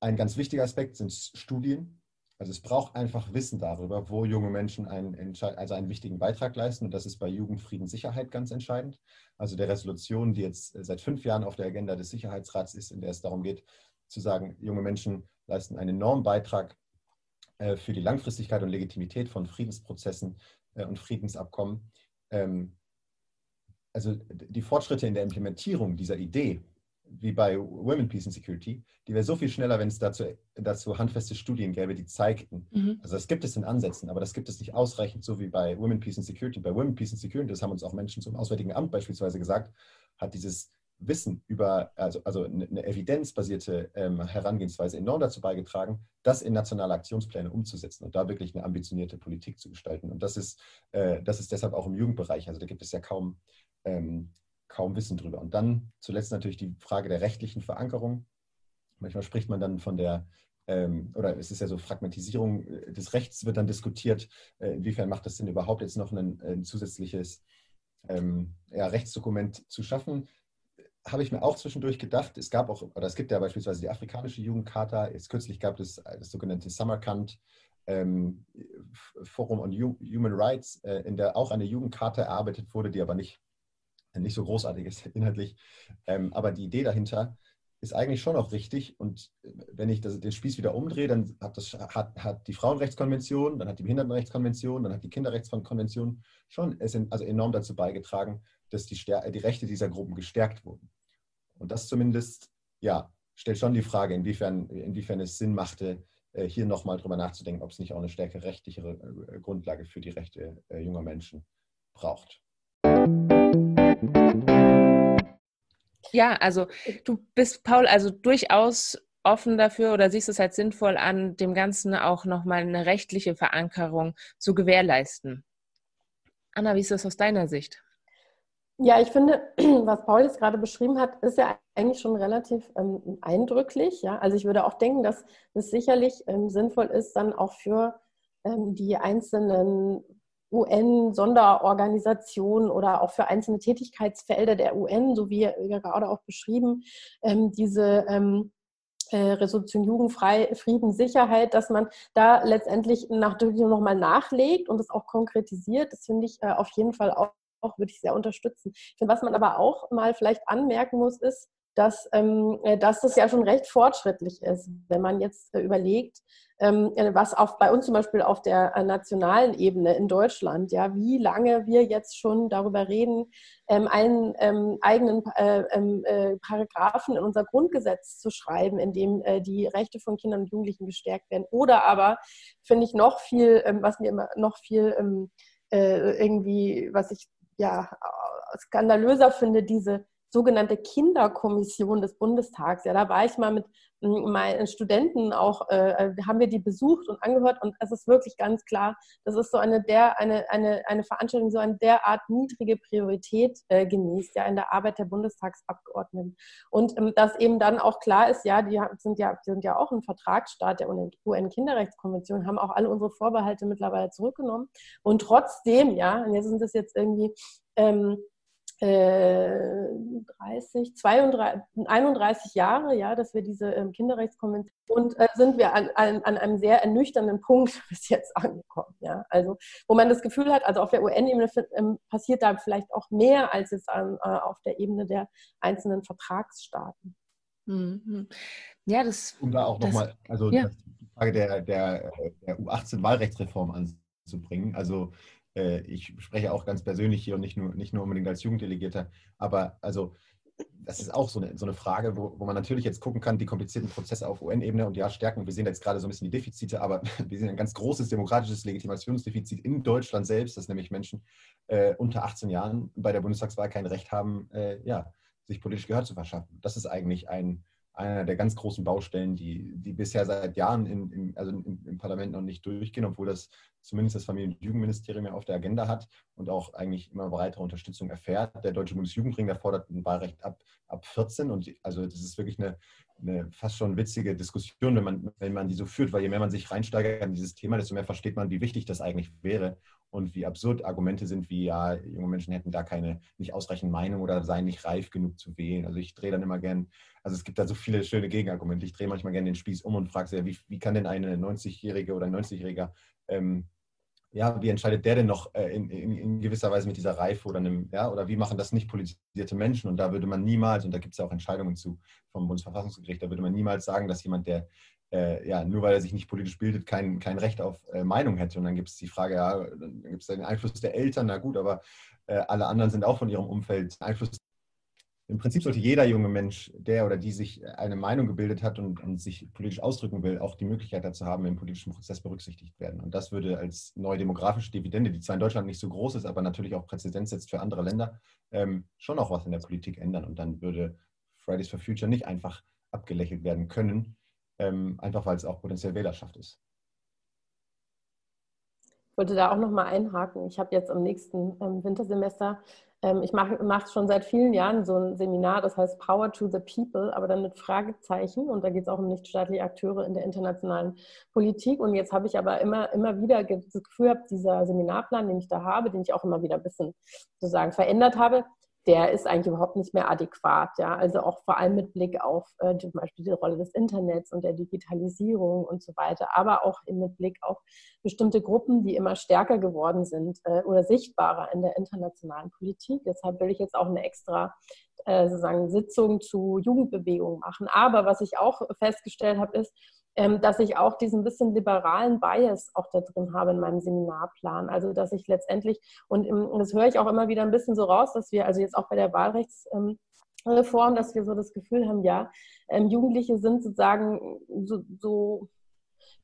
Ein ganz wichtiger Aspekt sind Studien. Also es braucht einfach Wissen darüber, wo junge Menschen einen, also einen wichtigen Beitrag leisten. Und das ist bei Jugendfrieden Sicherheit ganz entscheidend. Also der Resolution, die jetzt seit fünf Jahren auf der Agenda des Sicherheitsrats ist, in der es darum geht, zu sagen, junge Menschen leisten einen enormen Beitrag äh, für die Langfristigkeit und Legitimität von Friedensprozessen äh, und Friedensabkommen. Ähm, also die Fortschritte in der Implementierung dieser Idee, wie bei Women, Peace and Security, die wäre so viel schneller, wenn es dazu, dazu handfeste Studien gäbe, die zeigten, mhm. also das gibt es in Ansätzen, aber das gibt es nicht ausreichend, so wie bei Women, Peace and Security. Bei Women, Peace and Security, das haben uns auch Menschen zum Auswärtigen Amt beispielsweise gesagt, hat dieses Wissen über, also, also eine evidenzbasierte ähm, Herangehensweise enorm dazu beigetragen, das in nationale Aktionspläne umzusetzen und da wirklich eine ambitionierte Politik zu gestalten. Und das ist, äh, das ist deshalb auch im Jugendbereich, also da gibt es ja kaum, ähm, kaum Wissen drüber. Und dann zuletzt natürlich die Frage der rechtlichen Verankerung. Manchmal spricht man dann von der, ähm, oder es ist ja so Fragmentisierung des Rechts wird dann diskutiert, äh, inwiefern macht es Sinn, überhaupt jetzt noch ein, ein zusätzliches ähm, ja, Rechtsdokument zu schaffen habe ich mir auch zwischendurch gedacht, es gab auch, oder es gibt ja beispielsweise die afrikanische Jugendcharta, jetzt kürzlich gab es das sogenannte Samarkand ähm, Forum on Human Rights, äh, in der auch eine Jugendcharta erarbeitet wurde, die aber nicht, nicht so großartig ist inhaltlich. Ähm, aber die Idee dahinter ist eigentlich schon auch richtig. Und äh, wenn ich das, den Spieß wieder umdrehe, dann hat, das, hat, hat die Frauenrechtskonvention, dann hat die Behindertenrechtskonvention, dann hat die Kinderrechtskonvention schon also enorm dazu beigetragen, dass die, die Rechte dieser Gruppen gestärkt wurden. Und das zumindest, ja, stellt schon die Frage, inwiefern, inwiefern es Sinn machte, äh, hier nochmal drüber nachzudenken, ob es nicht auch eine stärkere rechtlichere äh, Grundlage für die Rechte junger Menschen braucht. Ja, also du bist, Paul, also durchaus offen dafür oder siehst es halt sinnvoll an, dem Ganzen auch nochmal eine rechtliche Verankerung zu gewährleisten. Anna, wie ist das aus deiner Sicht? Ja, ich finde, was Paul jetzt gerade beschrieben hat, ist ja eigentlich schon relativ ähm, eindrücklich. Ja? Also ich würde auch denken, dass es sicherlich ähm, sinnvoll ist, dann auch für ähm, die einzelnen UN-Sonderorganisationen oder auch für einzelne Tätigkeitsfelder der UN, so wie gerade auch beschrieben, ähm, diese ähm, äh, Resolution Jugendfrei, Frieden, Sicherheit, dass man da letztendlich nach nochmal nachlegt und es auch konkretisiert. Das finde ich äh, auf jeden Fall auch auch, würde ich sehr unterstützen. Ich finde, was man aber auch mal vielleicht anmerken muss, ist, dass, ähm, äh, dass das ja schon recht fortschrittlich ist, wenn man jetzt äh, überlegt, ähm, äh, was auf, bei uns zum Beispiel auf der äh, nationalen Ebene in Deutschland, ja, wie lange wir jetzt schon darüber reden, ähm, einen ähm, eigenen äh, ähm, äh, Paragraphen in unser Grundgesetz zu schreiben, in dem die Rechte von Kindern und Jugendlichen gestärkt werden. Oder aber finde ich noch viel, ähm, was mir immer noch viel irgendwie, was ich ja skandalöser finde, diese sogenannte Kinderkommission des Bundestags. Ja, da war ich mal mit meinen Studenten auch, äh, äh, haben wir die besucht und angehört und es ist wirklich ganz klar, das ist so eine der, eine, eine, eine Veranstaltung, so eine derart niedrige Priorität äh, genießt, ja, in der Arbeit der Bundestagsabgeordneten. Und ähm, dass eben dann auch klar ist, ja, die sind ja, die sind ja auch ein Vertragsstaat der UN-Kinderrechtskonvention, haben auch alle unsere Vorbehalte mittlerweile zurückgenommen. Und trotzdem, ja, und jetzt sind das jetzt irgendwie ähm, 30, 32, 31 Jahre, ja, dass wir diese ähm, Kinderrechtskonvention und äh, sind wir an, an, an, einem sehr ernüchternden Punkt bis jetzt angekommen, ja. Also wo man das Gefühl hat, also auf der UN-Ebene ähm, passiert da vielleicht auch mehr als es an, äh, auf der Ebene der einzelnen Vertragsstaaten. Mhm. Ja, das. Um da auch nochmal, also ja. die Frage der, der, der U18-Wahlrechtsreform anzubringen. Also ich spreche auch ganz persönlich hier und nicht nur, nicht nur unbedingt als Jugenddelegierter, aber also das ist auch so eine, so eine Frage, wo, wo man natürlich jetzt gucken kann, die komplizierten Prozesse auf UN-Ebene und ja, Stärken. Wir sehen jetzt gerade so ein bisschen die Defizite, aber wir sehen ein ganz großes demokratisches Legitimationsdefizit in Deutschland selbst, dass nämlich Menschen äh, unter 18 Jahren bei der Bundestagswahl kein Recht haben, äh, ja, sich politisch Gehör zu verschaffen. Das ist eigentlich ein, einer der ganz großen Baustellen, die, die bisher seit Jahren in, in, also im, im, Parlament noch nicht durchgehen, obwohl das zumindest das Familien- und Jugendministerium ja auf der Agenda hat und auch eigentlich immer breitere Unterstützung erfährt. Der Deutsche Bundesjugendring, der fordert ein Wahlrecht ab, ab 14 und also das ist wirklich eine, eine fast schon witzige Diskussion, wenn man, wenn man die so führt, weil je mehr man sich reinsteigert in dieses Thema, desto mehr versteht man, wie wichtig das eigentlich wäre und wie absurd Argumente sind, wie ja, junge Menschen hätten da keine, nicht ausreichend Meinung oder seien nicht reif genug zu wählen. Also ich drehe dann immer gern, also es gibt da so viele schöne Gegenargumente. Ich drehe manchmal gerne den Spieß um und frage sehr, wie, wie kann denn eine 90-Jährige oder ein 90-Jähriger, ähm, ja, wie entscheidet der denn noch äh, in, in, in, gewisser Weise mit dieser Reife oder einem, ja, oder wie machen das nicht politisierte Menschen? Und da würde man niemals, und da gibt es ja auch Entscheidungen zu vom Bundesverfassungsgericht, da würde man niemals sagen, dass jemand, der äh, ja, nur weil er sich nicht politisch bildet, kein, kein Recht auf äh, Meinung hätte. Und dann gibt es die Frage, ja, dann gibt es den Einfluss der Eltern, na gut, aber äh, alle anderen sind auch von ihrem Umfeld Einfluss. Im Prinzip sollte jeder junge Mensch, der oder die sich eine Meinung gebildet hat und, und sich politisch ausdrücken will, auch die Möglichkeit dazu haben, im politischen Prozess berücksichtigt werden. Und das würde als neue demografische Dividende, die zwar in Deutschland nicht so groß ist, aber natürlich auch Präzedenz setzt für andere Länder, ähm, schon auch was in der Politik ändern. Und dann würde Fridays for Future nicht einfach abgelächelt werden können, ähm, einfach weil es auch potenziell Wählerschaft ist. Ich wollte da auch nochmal einhaken. Ich habe jetzt am nächsten ähm, Wintersemester, ähm, ich mache mach schon seit vielen Jahren so ein Seminar, das heißt Power to the People, aber dann mit Fragezeichen. Und da geht es auch um nichtstaatliche Akteure in der internationalen Politik. Und jetzt habe ich aber immer, immer wieder das Gefühl, dieser Seminarplan, den ich da habe, den ich auch immer wieder ein bisschen sozusagen verändert habe, der ist eigentlich überhaupt nicht mehr adäquat. Ja? Also auch vor allem mit Blick auf äh, zum Beispiel die Rolle des Internets und der Digitalisierung und so weiter, aber auch mit Blick auf bestimmte Gruppen, die immer stärker geworden sind äh, oder sichtbarer in der internationalen Politik. Deshalb will ich jetzt auch eine extra äh, sozusagen Sitzung zu Jugendbewegungen machen. Aber was ich auch festgestellt habe, ist, dass ich auch diesen bisschen liberalen Bias auch da drin habe in meinem Seminarplan. Also dass ich letztendlich, und das höre ich auch immer wieder ein bisschen so raus, dass wir also jetzt auch bei der Wahlrechtsreform, dass wir so das Gefühl haben, ja, ähm, Jugendliche sind sozusagen so, so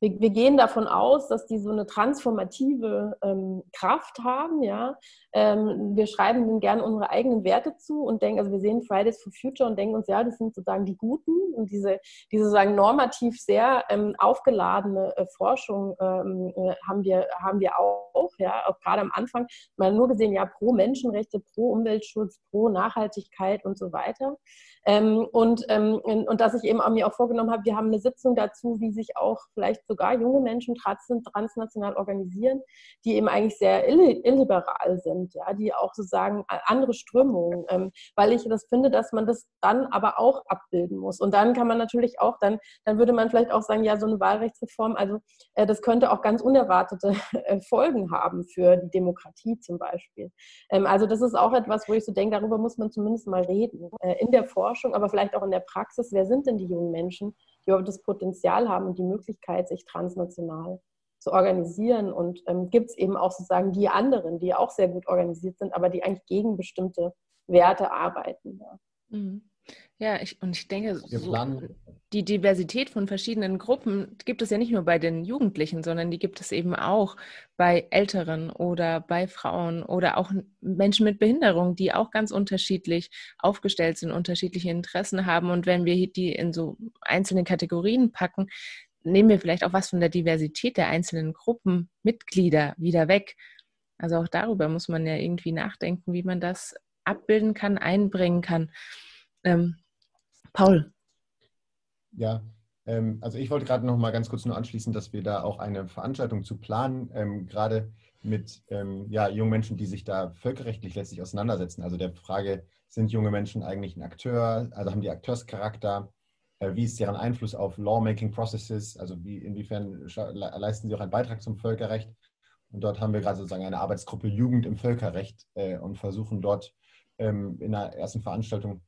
wir, wir, gehen davon aus, dass die so eine transformative ähm, Kraft haben, ja. Ähm, wir schreiben ihnen gerne unsere eigenen Werte zu und denken, also wir sehen Fridays for Future und denken uns, ja, das sind sozusagen die Guten und diese, diese sozusagen normativ sehr ähm, aufgeladene äh, Forschung ähm, äh, haben wir, haben wir auch, ja, auch gerade am Anfang, mal nur gesehen, ja, pro Menschenrechte, pro Umweltschutz, pro Nachhaltigkeit und so weiter. Ähm, und, ähm, und dass ich eben auch mir auch vorgenommen habe, wir haben eine Sitzung dazu, wie sich auch vielleicht sogar junge Menschen trans transnational organisieren, die eben eigentlich sehr illiberal sind sind, ja, die auch sozusagen andere Strömungen, ähm, weil ich das finde, dass man das dann aber auch abbilden muss. Und dann kann man natürlich auch, dann, dann würde man vielleicht auch sagen, ja, so eine Wahlrechtsreform, also äh, das könnte auch ganz unerwartete äh, Folgen haben für die Demokratie zum Beispiel. Ähm, also das ist auch etwas, wo ich so denke, darüber muss man zumindest mal reden. Äh, in der Forschung, aber vielleicht auch in der Praxis, wer sind denn die jungen Menschen, die überhaupt das Potenzial haben und die Möglichkeit, sich transnational zu organisieren. Und ähm, gibt es eben auch sozusagen die anderen, die auch sehr gut organisiert sind, aber die eigentlich gegen bestimmte Werte arbeiten. Ja. Mhm. Ja, ich, und ich denke, so, die Diversität von verschiedenen Gruppen gibt es ja nicht nur bei den Jugendlichen, sondern die gibt es eben auch bei Älteren oder bei Frauen oder auch Menschen mit Behinderung, die auch ganz unterschiedlich aufgestellt sind, unterschiedliche Interessen haben. Und wenn wir die in so einzelne Kategorien packen, nehmen wir vielleicht auch was von der Diversität der einzelnen Gruppenmitglieder wieder weg. Also auch darüber muss man ja irgendwie nachdenken, wie man das abbilden kann, einbringen kann. Ähm, Paul. Ja, ähm, also ich wollte gerade noch mal ganz kurz nur anschließen, dass wir da auch eine Veranstaltung zu planen, ähm, gerade mit ähm, ja, jungen Menschen, die sich da völkerrechtlich letztlich auseinandersetzen. Also der Frage, sind junge Menschen eigentlich ein Akteur, also haben die Akteurscharakter? Äh, wie ist deren Einfluss auf Lawmaking Processes? Also wie, inwiefern leisten sie auch einen Beitrag zum Völkerrecht? Und dort haben wir gerade sozusagen eine Arbeitsgruppe Jugend im Völkerrecht äh, und versuchen dort ähm, in der ersten Veranstaltung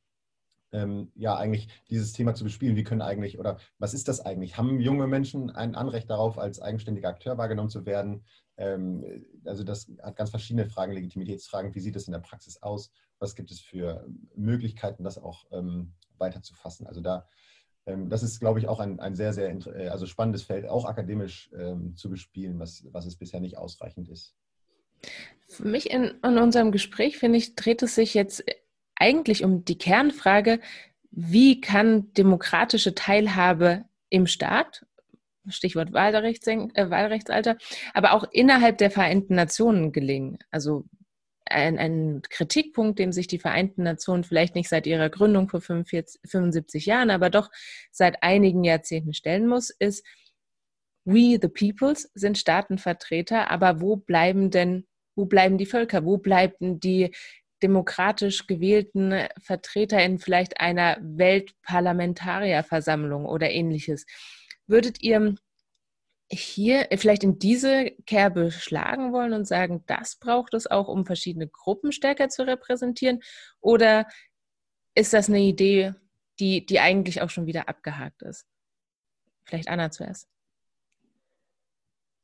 ähm, ja eigentlich dieses Thema zu bespielen. Wie können eigentlich oder was ist das eigentlich? Haben junge Menschen ein Anrecht darauf, als eigenständiger Akteur wahrgenommen zu werden? Ähm, also das hat ganz verschiedene Fragen, Legitimitätsfragen. Wie sieht es in der Praxis aus? Was gibt es für Möglichkeiten, das auch ähm, weiterzufassen? Also da das ist, glaube ich, auch ein, ein sehr, sehr äh, also spannendes Feld, auch akademisch ähm, zu bespielen, was, was es bisher nicht ausreichend ist. Für mich in, in unserem Gespräch, finde ich, dreht es sich jetzt eigentlich um die Kernfrage, wie kann demokratische Teilhabe im Staat, Stichwort äh, Wahlrechtsalter, aber auch innerhalb der Vereinten Nationen gelingen? Also ein, ein, Kritikpunkt, dem sich die Vereinten Nationen vielleicht nicht seit ihrer Gründung vor 45, 75 Jahren, aber doch seit einigen Jahrzehnten stellen muss, ist, we the peoples sind Staatenvertreter, aber wo bleiben denn, wo bleiben die Völker? Wo bleiben die demokratisch gewählten Vertreter in vielleicht einer Weltparlamentarierversammlung oder ähnliches? Würdet ihr hier vielleicht in diese Kerbe schlagen wollen und sagen, das braucht es auch, um verschiedene Gruppen stärker zu repräsentieren? Oder ist das eine Idee, die, die eigentlich auch schon wieder abgehakt ist? Vielleicht Anna zuerst.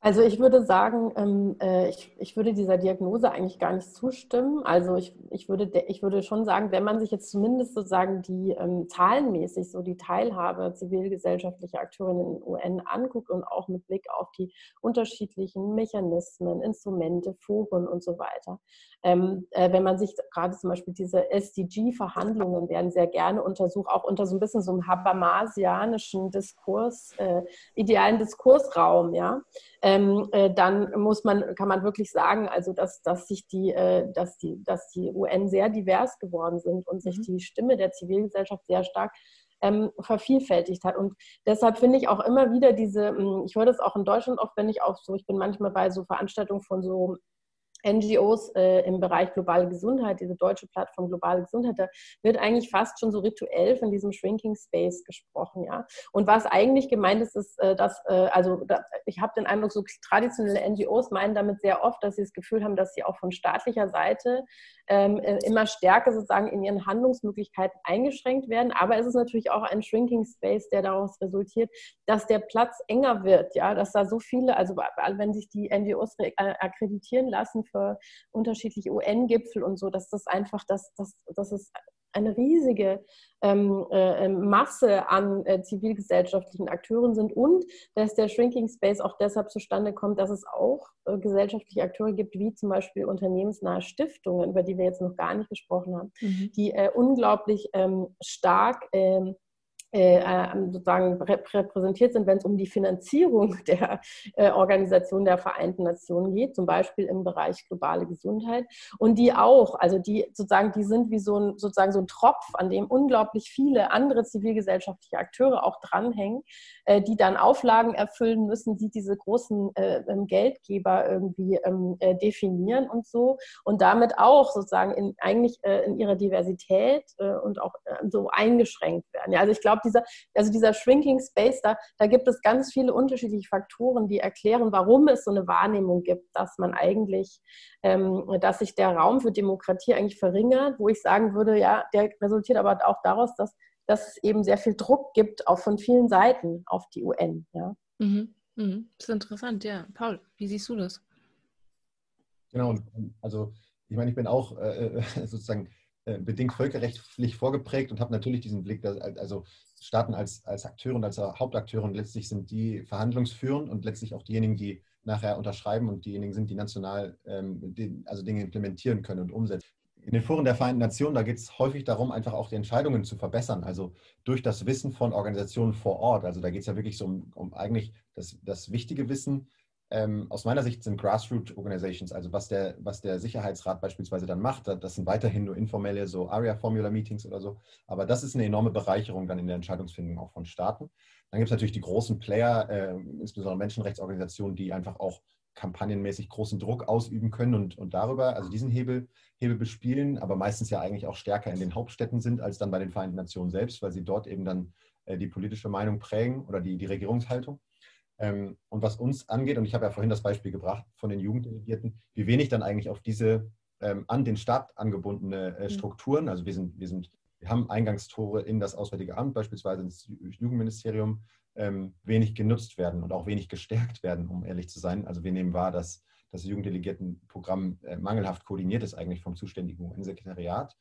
Also ich würde sagen, ähm, äh, ich, ich würde dieser Diagnose eigentlich gar nicht zustimmen. Also ich, ich, würde, ich würde schon sagen, wenn man sich jetzt zumindest sozusagen die ähm, zahlenmäßig so die Teilhabe zivilgesellschaftlicher Akteure in den UN anguckt und auch mit Blick auf die unterschiedlichen Mechanismen, Instrumente, Foren und so weiter. Ähm, äh, wenn man sich gerade zum Beispiel diese SDG-Verhandlungen werden sehr gerne untersucht, auch unter so ein bisschen so einem habermasianischen Diskurs, äh, idealen Diskursraum, ja ähm, äh, dann muss man, kann man wirklich sagen, also dass, dass sich die, äh, dass die, dass die UN sehr divers geworden sind und sich mhm. die Stimme der Zivilgesellschaft sehr stark ähm, vervielfältigt hat. Und deshalb finde ich auch immer wieder diese, hm, ich höre das auch in Deutschland oft, wenn ich auch so, ich bin manchmal bei so Veranstaltungen von so NGOs äh, im Bereich globale Gesundheit, diese deutsche Plattform globale Gesundheit, da wird eigentlich fast schon so rituell von diesem Shrinking Space gesprochen, ja. Und was eigentlich gemeint ist, ist, äh, dass, äh, also da, ich habe den Eindruck, so traditionelle NGOs meinen damit sehr oft, dass sie das Gefühl haben, dass sie auch von staatlicher Seite ähm, äh, immer stärker sozusagen in ihren Handlungsmöglichkeiten eingeschränkt werden. Aber es ist natürlich auch ein Shrinking Space, der daraus resultiert, dass der Platz enger wird, ja, dass da so viele, also wenn sich die NGOs äh, akkreditieren lassen für unterschiedliche UN-Gipfel und so, dass das einfach, dass, dass, dass es eine riesige ähm, äh, ähm, Masse an äh, zivilgesellschaftlichen Akteuren sind und dass der Shrinking Space auch deshalb zustande kommt, dass es auch äh, gesellschaftliche Akteure gibt, wie zum Beispiel unternehmensnahe Stiftungen, über die wir jetzt noch gar nicht gesprochen haben, mhm. die äh, unglaublich ähm, stark ähm, äh, äh, sozusagen repräsentiert sind, wenn es um die Finanzierung der äh, Organisation der Vereinten Nationen geht, zum Beispiel im Bereich globale Gesundheit. Und die auch, also die sozusagen, die sind wie so ein, sozusagen so ein Tropf, an dem unglaublich viele andere zivilgesellschaftliche Akteure auch dranhängen, äh, die dann Auflagen erfüllen müssen, die diese großen äh, ähm, Geldgeber irgendwie ähm, äh, definieren und so. Und damit auch sozusagen in, eigentlich in ihrer Diversität und auch so eingeschränkt werden. Ja, also ich glaube, glaube, dieser, also dieser Shrinking Space, da, da gibt es ganz viele unterschiedliche Faktoren, die erklären, warum es so eine Wahrnehmung gibt, dass man eigentlich, ähm, dass sich der Raum für Demokratie eigentlich verringert, wo ich sagen würde, ja, der resultiert aber auch daraus, dass, dass es eben sehr viel Druck gibt, auch von vielen Seiten auf die UN. Ja. Mhm. Mhm. Das ist interessant, ja. Paul, wie siehst du das? Genau, also ich meine, ich bin auch äh, sozusagen äh, bedingt völkerrechtlich vorgeprägt und habe natürlich diesen Blick, dass, also Staaten als, als Akteure und als Hauptakteure und letztlich sind die verhandlungsführend und letztlich auch diejenigen, die nachher unterschreiben und diejenigen sind, die national ähm, die, also Dinge implementieren können und umsetzen. In den Foren der Vereinten Nationen, da geht es häufig darum, einfach auch die Entscheidungen zu verbessern, also durch das Wissen von Organisationen vor Ort. Also da geht es ja wirklich so um, um eigentlich das, das wichtige Wissen, ähm, aus meiner Sicht sind Grassroot Organizations, also was der, was der Sicherheitsrat beispielsweise dann macht, das sind weiterhin nur informelle, so ARIA-Formula-Meetings oder so, aber das ist eine enorme Bereicherung dann in der Entscheidungsfindung auch von Staaten. Dann gibt es natürlich die großen Player, äh, insbesondere Menschenrechtsorganisationen, die einfach auch kampagnenmäßig großen Druck ausüben können und, und darüber, also diesen Hebel, Hebel bespielen, aber meistens ja eigentlich auch stärker in den Hauptstädten sind als dann bei den Vereinten Nationen selbst, weil sie dort eben dann äh, die politische Meinung prägen oder die, die Regierungshaltung. Ähm, und was uns angeht, und ich habe ja vorhin das Beispiel gebracht von den Jugenddelegierten, wie wenig dann eigentlich auf diese ähm, an den Staat angebundene äh, mhm. Strukturen, also wir sind, wir sind, wir haben Eingangstore in das Auswärtige Amt, beispielsweise ins Jugendministerium, ähm, wenig genutzt werden und auch wenig gestärkt werden, um ehrlich zu sein. Also wir nehmen wahr, dass das Jugenddelegiertenprogramm äh, mangelhaft koordiniert ist eigentlich vom zuständigen UN-Sekretariat.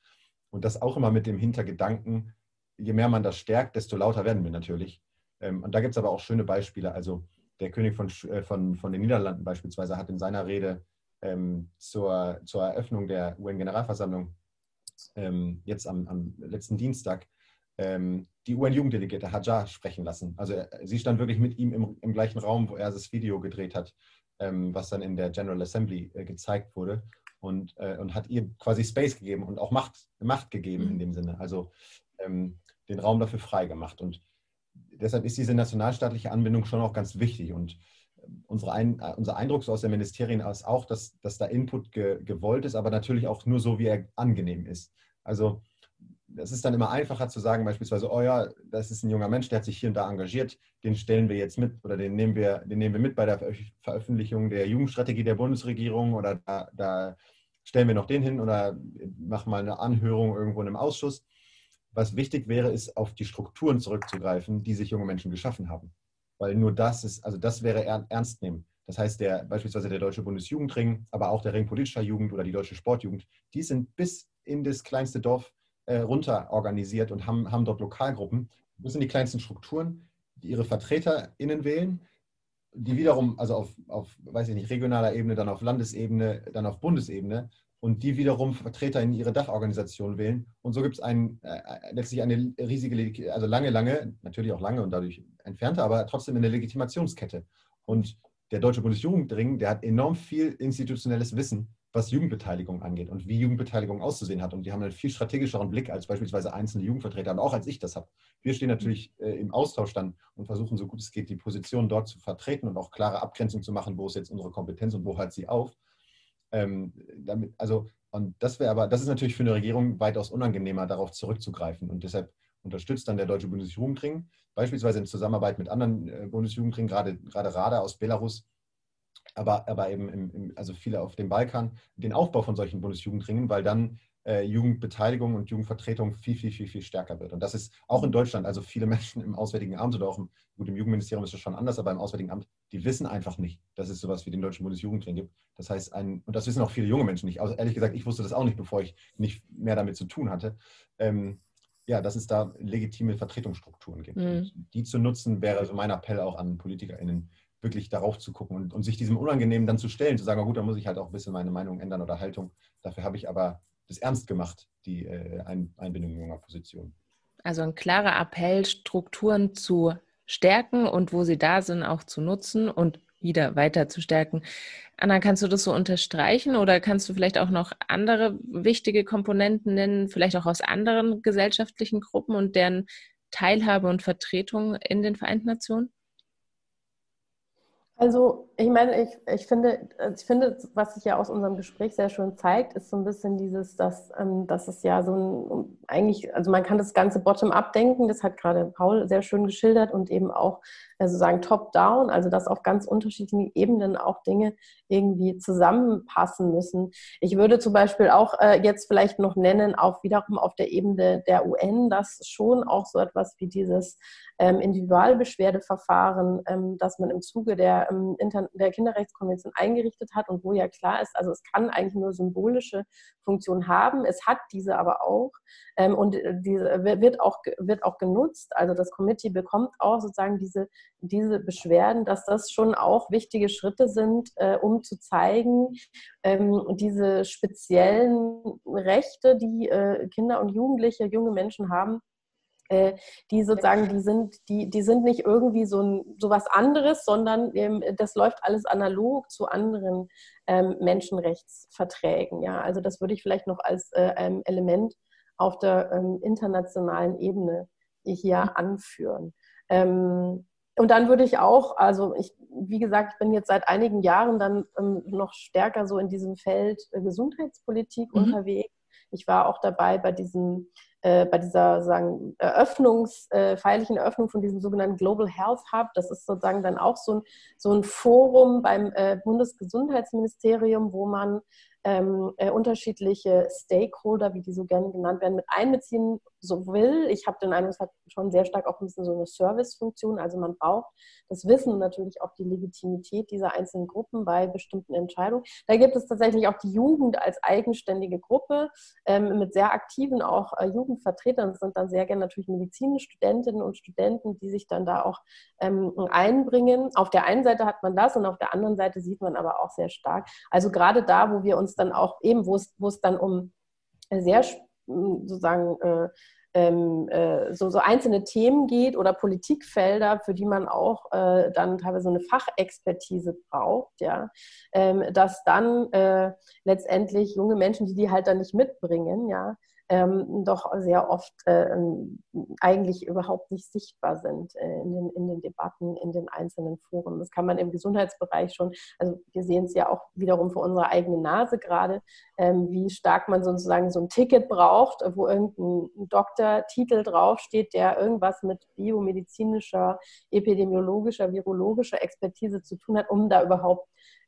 Und das auch immer mit dem Hintergedanken, je mehr man das stärkt, desto lauter werden wir natürlich. Ähm, und da gibt es aber auch schöne Beispiele. Also der König von, äh, von, von den Niederlanden beispielsweise hat in seiner Rede ähm, zur, zur Eröffnung der UN-Generalversammlung ähm, jetzt am, am, letzten Dienstag ähm, die UN-Jugenddelegierte Hajar sprechen lassen. Also äh, sie stand wirklich mit ihm im, im, gleichen Raum, wo er das Video gedreht hat, ähm, was dann in der General Assembly äh, gezeigt wurde. Und, äh, und hat ihr quasi Space gegeben und auch Macht, Macht gegeben mhm. in dem Sinne. Also ähm, den Raum dafür frei gemacht. Und deshalb ist diese nationalstaatliche Anbindung schon auch ganz wichtig. Und unsere Ein, unser Eindruck so aus den Ministerien ist auch, dass, dass da Input ge, gewollt ist, aber natürlich auch nur so, wie er angenehm ist. Also es ist dann immer einfacher zu sagen, beispielsweise, oh ja, das ist ein junger Mensch, der hat sich hier und da engagiert, den stellen wir jetzt mit oder den nehmen wir, den nehmen wir mit bei der Veröffentlichung der Jugendstrategie der Bundesregierung oder da, da stellen wir noch den hin oder machen mal eine Anhörung irgendwo in einem Ausschuss. Was wichtig wäre, ist auf die Strukturen zurückzugreifen, die sich junge Menschen geschaffen haben. Weil nur das ist, also das wäre ernst nehmen. Das heißt, der, beispielsweise der Deutsche Bundesjugendring, aber auch der Ring politischer Jugend oder die Deutsche Sportjugend, die sind bis in das kleinste Dorf äh, runter organisiert und haben, haben dort Lokalgruppen. Das sind die kleinsten Strukturen, die ihre VertreterInnen wählen, die wiederum, also auf, auf, weiß ich nicht, regionaler Ebene, dann auf Landesebene, dann auf Bundesebene und die wiederum Vertreter in ihre Dachorganisation wählen. Und so gibt es ein, äh, letztlich eine riesige, also lange, lange, natürlich auch lange und dadurch entfernte, aber trotzdem eine Legitimationskette. Und der Deutsche Bundesjugendring, der hat enorm viel institutionelles Wissen, was Jugendbeteiligung angeht und wie Jugendbeteiligung auszusehen hat. Und die haben einen viel strategischeren Blick als beispielsweise einzelne Jugendvertreter und auch als ich das habe. Wir stehen natürlich äh, im Austausch dann und versuchen, so gut es geht, die Position dort zu vertreten und auch klare Abgrenzung zu machen, wo ist jetzt unsere Kompetenz und wo hört sie auf. Ähm, damit, also, und das wäre aber, das ist natürlich für eine Regierung weitaus unangenehmer, darauf zurückzugreifen. Und deshalb unterstützt dann der Deutsche Bundesjugendring, beispielsweise in Zusammenarbeit mit anderen äh, Bundesjugendringen, gerade, gerade Rada aus Belarus, aber, aber eben im, im, also viele auf dem Balkan, den Aufbau von solchen Bundesjugendringen, weil dann äh, Jugendbeteiligung und Jugendvertretung viel, viel, viel, viel stärker wird. Und das ist auch in Deutschland, also viele Menschen im Auswärtigen Amt oder auch im, gut, im Jugendministerium ist es schon anders, aber im Auswärtigen Amt, die wissen einfach nicht, dass es sowas wie den Deutschen Bundesjugendring gibt. Das heißt, ein, und das wissen auch viele junge Menschen nicht. Also ehrlich gesagt, ich wusste das auch nicht, bevor ich nicht mehr damit zu tun hatte. Ähm, ja, dass es da legitime Vertretungsstrukturen gibt. Mhm. Die zu nutzen, wäre so mein Appell auch an PolitikerInnen, wirklich darauf zu gucken und, und sich diesem Unangenehmen dann zu stellen, zu sagen, oh gut, da muss ich halt auch ein bisschen meine Meinung ändern oder Haltung. Dafür habe ich aber das ernst gemacht, die äh, Einbindung junger Positionen. also ein klarer Appell, Strukturen zu stärken und wo sie da sind, auch zu nutzen und wieder weiter zu stärken. Anna, kannst du das so unterstreichen oder kannst du vielleicht auch noch andere wichtige Komponenten nennen, vielleicht auch aus anderen gesellschaftlichen Gruppen und deren Teilhabe und Vertretung in den Vereinten Nationen? Also, ich meine, ich, ich, finde, ich finde, was sich ja aus unserem Gespräch sehr schön zeigt, ist so ein bisschen dieses, dass, ähm, dass es ja so ein, eigentlich, also man kann das Ganze bottom-up denken, das hat gerade Paul sehr schön geschildert und eben auch also sagen top-down, also dass auf ganz unterschiedlichen Ebenen auch Dinge irgendwie zusammenpassen müssen. Ich würde zum Beispiel auch äh, jetzt vielleicht noch nennen, auch wiederum auf der Ebene der UN, dass schon auch so etwas wie dieses ähm, Individualbeschwerdeverfahren, ähm, das man im Zuge der, ähm, der Kinderrechtskonvention eingerichtet hat und wo ja klar ist, also es kann eigentlich nur symbolische Funktion haben. Es hat diese aber auch ähm, und äh, diese wird auch, wird auch genutzt. Also das Committee bekommt auch sozusagen diese, diese Beschwerden, dass das schon auch wichtige Schritte sind, äh, um zu zeigen, ähm, diese speziellen Rechte, die äh, Kinder und Jugendliche, junge Menschen haben, äh, die sozusagen, die sind, die, die sind nicht irgendwie so, ein, so was anderes, sondern ähm, das läuft alles analog zu anderen ähm, Menschenrechtsverträgen. Ja, also das würde ich vielleicht noch als äh, Element auf der ähm, internationalen Ebene hier mhm. anführen. Ähm, und dann würde ich auch, also ich, wie gesagt, ich bin jetzt seit einigen Jahren dann ähm, noch stärker so in diesem Feld äh, Gesundheitspolitik mhm. unterwegs. Ich war auch dabei bei diesem äh, bei dieser sagen, Eröffnungs, äh, feierlichen Eröffnung von diesem sogenannten Global Health Hub. Das ist sozusagen dann auch so ein, so ein Forum beim äh, Bundesgesundheitsministerium, wo man ähm, äh, unterschiedliche Stakeholder, wie die so gerne genannt werden, mit einbeziehen so will. Ich habe den Eindruck, es hat schon sehr stark auch ein bisschen so eine Servicefunktion. Also man braucht das Wissen natürlich auch die Legitimität dieser einzelnen Gruppen bei bestimmten Entscheidungen. Da gibt es tatsächlich auch die Jugend als eigenständige Gruppe ähm, mit sehr aktiven auch äh, Jugendvertretern. Das sind dann sehr gerne natürlich Medizinstudentinnen und Studenten, die sich dann da auch ähm, einbringen. Auf der einen Seite hat man das und auf der anderen Seite sieht man aber auch sehr stark. Also gerade da, wo wir uns dann auch eben, wo es, wo es dann um sehr sozusagen äh, ähm, äh, so, so einzelne Themen geht oder Politikfelder, für die man auch äh, dann teilweise eine Fachexpertise braucht, ja, ähm, dass dann äh, letztendlich junge Menschen, die die halt dann nicht mitbringen, ja, ähm, doch sehr oft äh, eigentlich überhaupt nicht sichtbar sind äh, in, den, in den Debatten, in den einzelnen Foren. Das kann man im Gesundheitsbereich schon, also wir sehen es ja auch wiederum vor unserer eigenen Nase gerade, ähm, wie stark man sozusagen so ein Ticket braucht, wo irgendein Doktortitel draufsteht, der irgendwas mit biomedizinischer, epidemiologischer, virologischer Expertise zu tun hat, um da überhaupt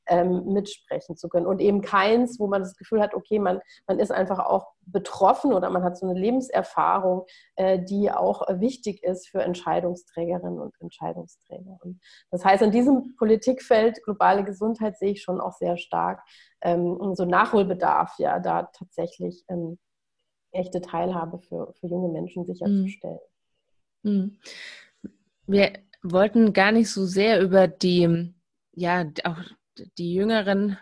ähm, mitsprechen zu können. Und eben keins, wo man das Gefühl hat, okay, man, man ist einfach auch betroffen oder man hat so eine Lebenserfahrung, äh, die auch wichtig ist für Entscheidungsträgerinnen und Entscheidungsträger. Und das heißt, in diesem Politikfeld globale Gesundheit sehe ich schon auch sehr stark ähm, so Nachholbedarf, ja, da tatsächlich ähm, echte Teilhabe für, für junge Menschen sicherzustellen. Mhm. Wir wollten gar nicht so sehr über die ja, auch die jüngeren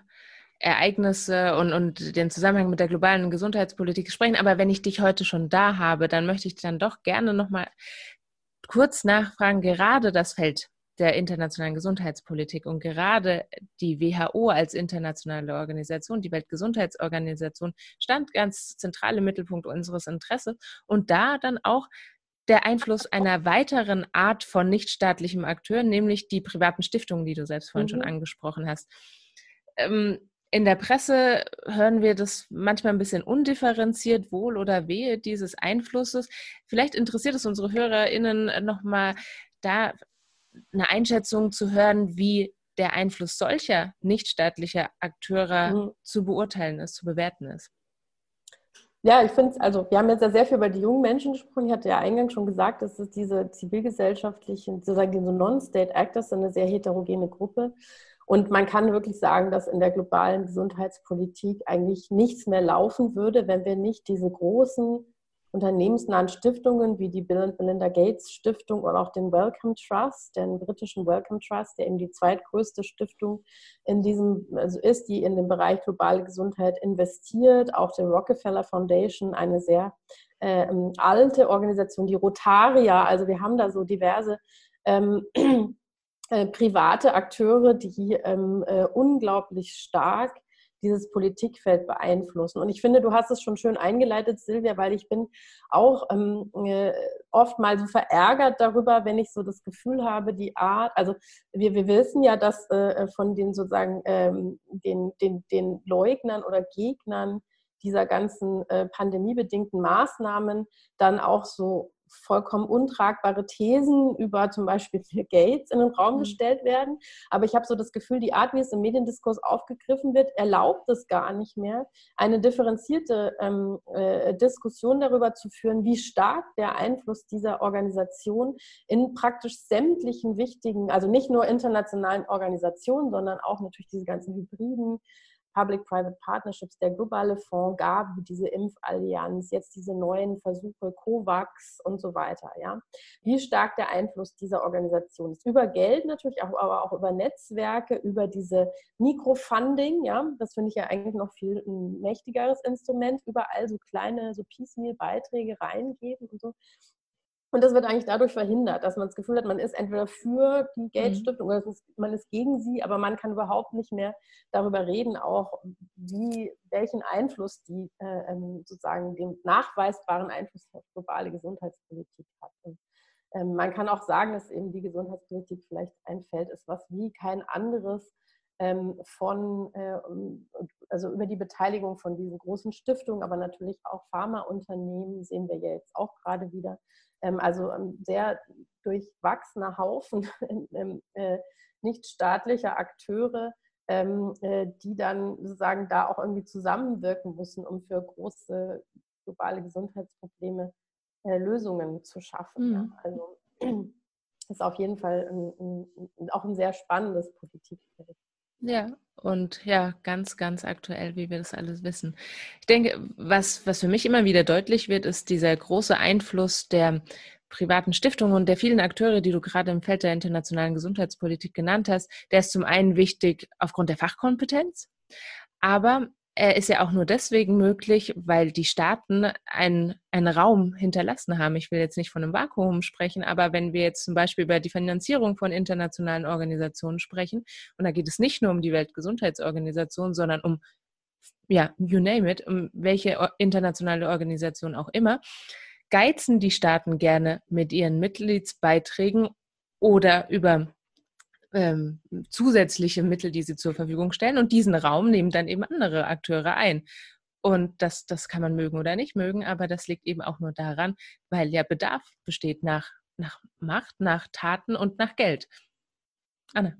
Ereignisse und, und den Zusammenhang mit der globalen Gesundheitspolitik sprechen. Aber wenn ich dich heute schon da habe, dann möchte ich dann doch gerne nochmal kurz nachfragen, gerade das Feld der internationalen Gesundheitspolitik und gerade die WHO als internationale Organisation, die Weltgesundheitsorganisation, stand ganz zentral im Mittelpunkt unseres Interesses und da dann auch der Einfluss einer weiteren Art von nichtstaatlichem Akteur, nämlich die privaten Stiftungen, die du selbst vorhin mhm. schon angesprochen hast. Ähm, in der Presse hören wir das manchmal ein bisschen undifferenziert, wohl oder wehe dieses Einflusses. Vielleicht interessiert es unsere HörerInnen nochmal, da eine Einschätzung zu hören, wie der Einfluss solcher nichtstaatlicher Akteure mhm. zu beurteilen ist, zu bewerten ist. Ja, ich finde es, also wir haben jetzt ja sehr viel über die jungen Menschen gesprochen. Ich hatte ja eingangs schon gesagt, dass es diese zivilgesellschaftlichen, sozusagen diese Non-State Actors eine sehr heterogene Gruppe. Und man kann wirklich sagen, dass in der globalen Gesundheitspolitik eigentlich nichts mehr laufen würde, wenn wir nicht diese großen unternehmensnahen Stiftungen wie die Bill und Melinda Gates Stiftung oder auch den Wellcome Trust, den britischen Wellcome Trust, der eben die zweitgrößte Stiftung in diesem, also ist, die in den Bereich globale Gesundheit investiert. Auch der Rockefeller Foundation, eine sehr äh, alte Organisation, die Rotaria. Also wir haben da so diverse ähm, äh, private Akteure, die ähm, äh, unglaublich stark dieses Politikfeld beeinflussen. Und ich finde, du hast es schon schön eingeleitet, Silvia, weil ich bin auch ähm, äh, oft mal so verärgert darüber, wenn ich so das Gefühl habe, die Art, also wir, wir wissen ja, dass äh, von den sozusagen ähm, den, den, den Leugnern oder Gegnern dieser ganzen äh, pandemiebedingten Maßnahmen dann auch so vollkommen untragbare Thesen über zum Beispiel Bill Gates in den Raum mhm. gestellt werden. Aber ich habe so das Gefühl, die Art, wie es im Mediendiskurs aufgegriffen wird, erlaubt es gar nicht mehr, eine differenzierte ähm, äh, Diskussion darüber zu führen, wie stark der Einfluss dieser Organisation in praktisch sämtlichen wichtigen, also nicht nur internationalen Organisationen, sondern auch natürlich diese ganzen Hybriden, Public-Private Partnerships, der globale Fonds, gab diese Impfallianz, jetzt diese neuen Versuche, COVAX und so weiter. Ja? Wie stark der Einfluss dieser Organisation ist. Über Geld natürlich, aber auch über Netzwerke, über diese Mikrofunding, ja, das finde ich ja eigentlich noch viel ein mächtigeres Instrument, überall so kleine, so Piecemeal-Beiträge reingeben und so. Und das wird eigentlich dadurch verhindert, dass man das Gefühl hat, man ist entweder für die Geldstiftung mhm. oder man ist gegen sie, aber man kann überhaupt nicht mehr darüber reden, auch wie, welchen Einfluss die äh, ähm, sozusagen den nachweisbaren Einfluss auf globale Gesundheitspolitik hat. Und, ähm, man kann auch sagen, dass eben die Gesundheitspolitik vielleicht ein Feld ist, was wie kein anderes ähm, von, äh, also über die Beteiligung von diesen großen Stiftungen, aber natürlich auch Pharmaunternehmen sehen wir ja jetzt auch gerade wieder, also ein sehr durchwachsener Haufen äh, nichtstaatlicher Akteure, ähm, äh, die dann sozusagen da auch irgendwie zusammenwirken müssen, um für große globale Gesundheitsprobleme äh, Lösungen zu schaffen. Mhm. Also ist auf jeden Fall ein, ein, auch ein sehr spannendes Politikfeld. Ja, und ja, ganz, ganz aktuell, wie wir das alles wissen. Ich denke, was, was für mich immer wieder deutlich wird, ist dieser große Einfluss der privaten Stiftungen und der vielen Akteure, die du gerade im Feld der internationalen Gesundheitspolitik genannt hast. Der ist zum einen wichtig aufgrund der Fachkompetenz, aber er ist ja auch nur deswegen möglich, weil die Staaten einen, einen Raum hinterlassen haben. Ich will jetzt nicht von einem Vakuum sprechen, aber wenn wir jetzt zum Beispiel über die Finanzierung von internationalen Organisationen sprechen, und da geht es nicht nur um die Weltgesundheitsorganisation, sondern um, ja, you name it, um welche internationale Organisation auch immer, geizen die Staaten gerne mit ihren Mitgliedsbeiträgen oder über ähm, zusätzliche Mittel, die sie zur Verfügung stellen. Und diesen Raum nehmen dann eben andere Akteure ein. Und das, das kann man mögen oder nicht mögen, aber das liegt eben auch nur daran, weil ja Bedarf besteht nach, nach Macht, nach Taten und nach Geld. Anne.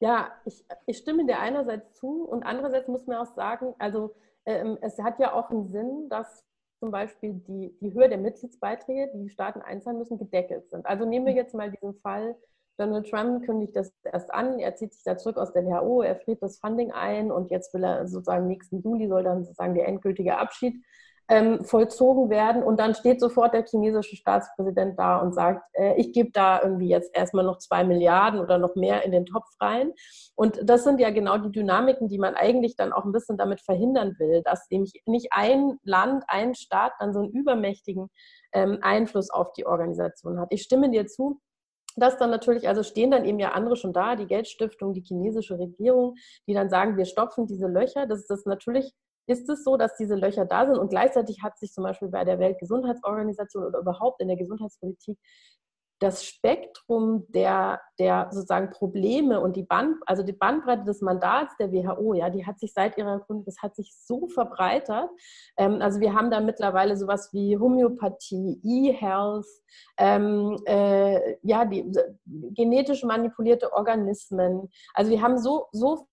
Ja, ich, ich stimme dir einerseits zu und andererseits muss man auch sagen, also ähm, es hat ja auch einen Sinn, dass zum Beispiel die, die Höhe der Mitgliedsbeiträge, die die Staaten einzahlen müssen, gedeckelt sind. Also nehmen wir hm. jetzt mal diesen Fall Donald Trump kündigt das erst an, er zieht sich da zurück aus der WHO, er friert das Funding ein und jetzt will er sozusagen nächsten Juli soll dann sozusagen der endgültige Abschied ähm, vollzogen werden und dann steht sofort der chinesische Staatspräsident da und sagt, äh, ich gebe da irgendwie jetzt erstmal noch zwei Milliarden oder noch mehr in den Topf rein. Und das sind ja genau die Dynamiken, die man eigentlich dann auch ein bisschen damit verhindern will, dass nämlich nicht ein Land, ein Staat dann so einen übermächtigen ähm, Einfluss auf die Organisation hat. Ich stimme dir zu, dass dann natürlich, also stehen dann eben ja andere schon da, die Geldstiftung, die chinesische Regierung, die dann sagen, wir stopfen diese Löcher. Das ist das natürlich, ist es so, dass diese Löcher da sind und gleichzeitig hat sich zum Beispiel bei der Weltgesundheitsorganisation oder überhaupt in der Gesundheitspolitik das Spektrum der, der sozusagen Probleme und die Band, also die Bandbreite des Mandats der WHO, ja, die hat sich seit ihrer Gründung, das hat sich so verbreitert. Ähm, also wir haben da mittlerweile sowas wie Homöopathie, E-Health, ähm, äh, ja, die genetisch manipulierte Organismen. Also wir haben so, so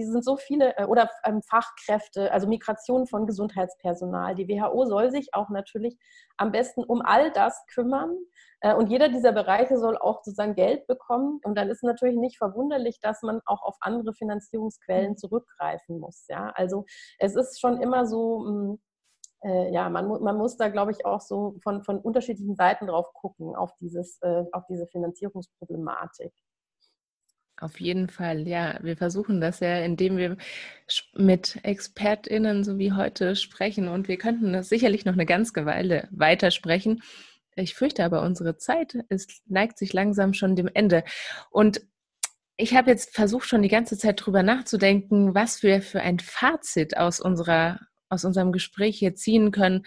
die sind so viele äh, oder ähm, Fachkräfte, also Migration von Gesundheitspersonal. Die WHO soll sich auch natürlich am besten um all das kümmern. Äh, und jeder dieser Bereiche soll auch sozusagen Geld bekommen. Und dann ist natürlich nicht verwunderlich, dass man auch auf andere Finanzierungsquellen zurückgreifen muss. Ja, also es ist schon immer so, hm, äh, ja, man, man muss da, glaube ich, auch so von, von unterschiedlichen Seiten drauf gucken, auf, dieses, äh, auf diese Finanzierungsproblematik. Auf jeden Fall, ja. Wir versuchen das ja, indem wir mit ExpertInnen so wie heute sprechen und wir könnten das sicherlich noch eine ganze Weile weitersprechen. Ich fürchte aber, unsere Zeit ist, neigt sich langsam schon dem Ende. Und ich habe jetzt versucht, schon die ganze Zeit drüber nachzudenken, was wir für ein Fazit aus, unserer, aus unserem Gespräch hier ziehen können.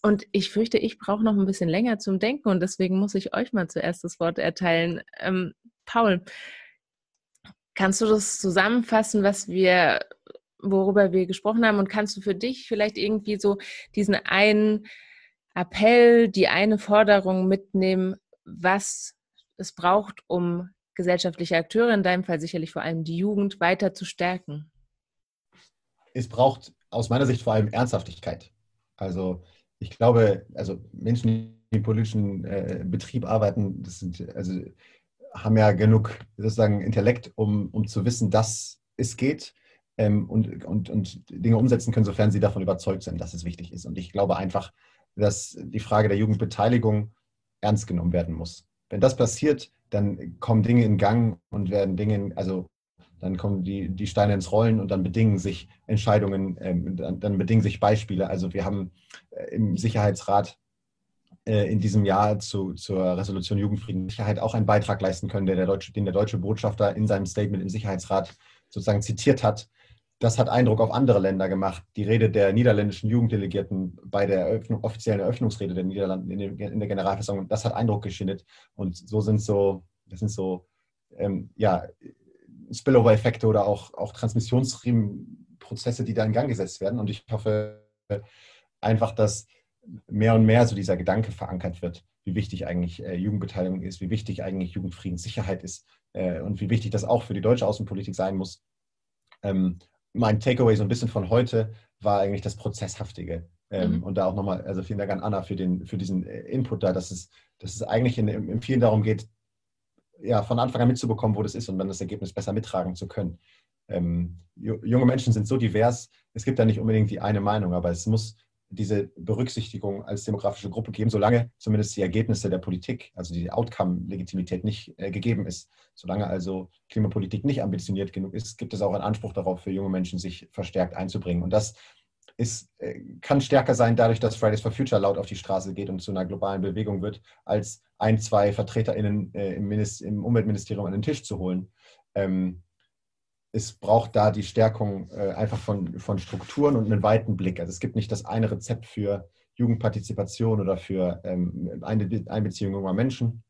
Und ich fürchte, ich brauche noch ein bisschen länger zum Denken und deswegen muss ich euch mal zuerst das Wort erteilen. Ähm, Paul, Kannst du das zusammenfassen, was wir, worüber wir gesprochen haben? Und kannst du für dich vielleicht irgendwie so diesen einen Appell, die eine Forderung mitnehmen, was es braucht, um gesellschaftliche Akteure, in deinem Fall sicherlich vor allem die Jugend, weiter zu stärken? Es braucht aus meiner Sicht vor allem Ernsthaftigkeit. Also ich glaube, also Menschen, die im politischen äh, Betrieb arbeiten, das sind also haben ja genug sozusagen Intellekt, um, um zu wissen, dass es geht ähm, und, und, und Dinge umsetzen können, sofern sie davon überzeugt sind, dass es wichtig ist. Und ich glaube einfach, dass die Frage der Jugendbeteiligung ernst genommen werden muss. Wenn das passiert, dann kommen Dinge in Gang und werden Dinge, also dann kommen die, die Steine ins Rollen und dann bedingen sich Entscheidungen, ähm, dann, dann, bedingen sich Beispiele. Also wir haben äh, im Sicherheitsrat in diesem Jahr zu, zur Resolution Jugendfrieden und Sicherheit auch einen Beitrag leisten können, der der deutsche, den der deutsche Botschafter in seinem Statement im Sicherheitsrat sozusagen zitiert hat. Das hat Eindruck auf andere Länder gemacht. Die Rede der niederländischen Jugenddelegierten bei der Eröffnung, offiziellen Eröffnungsrede der Niederlande in, der Generalversammlung, das hat Eindruck geschindet. Und so sind so, das sind so, ähm, ja, Spillover-Effekte oder auch, auch Transmissionsprozesse, die da in Gang gesetzt werden. Und ich hoffe einfach, dass mehr und mehr so dieser Gedanke verankert wird, wie wichtig eigentlich äh, Jugendbeteiligung ist, wie wichtig eigentlich Jugendfriedenssicherheit ist äh, und wie wichtig das auch für die deutsche Außenpolitik sein muss. Ähm, mein Takeaway so ein bisschen von heute war eigentlich das Prozesshaftige. Ähm, mhm. Und da auch nochmal, also vielen Dank an Anna für, den, für diesen äh, Input da, dass es, dass es eigentlich in, in vielen darum geht, ja, von Anfang an mitzubekommen, wo das ist und dann das Ergebnis besser mittragen zu können. Ähm, junge Menschen sind so divers, es gibt da nicht unbedingt die eine Meinung, aber es muss, diese Berücksichtigung als demografische Gruppe geben, solange zumindest die Ergebnisse der Politik, also die Outcome-Legitimität nicht äh, gegeben ist. Solange also Klimapolitik nicht ambitioniert genug ist, gibt es auch einen Anspruch darauf, für junge Menschen sich verstärkt einzubringen. Und das ist, äh, kann stärker sein, dadurch, dass Fridays for Future laut auf die Straße geht und zu einer globalen Bewegung wird, als ein, zwei VertreterInnen äh, im, im, Umweltministerium an den Tisch zu holen. Ähm, es braucht da die Stärkung äh, einfach von, von Strukturen und einen weiten Blick. Also es gibt nicht das eine Rezept für Jugendpartizipation oder für ähm, eine Einbeziehung junger Menschen,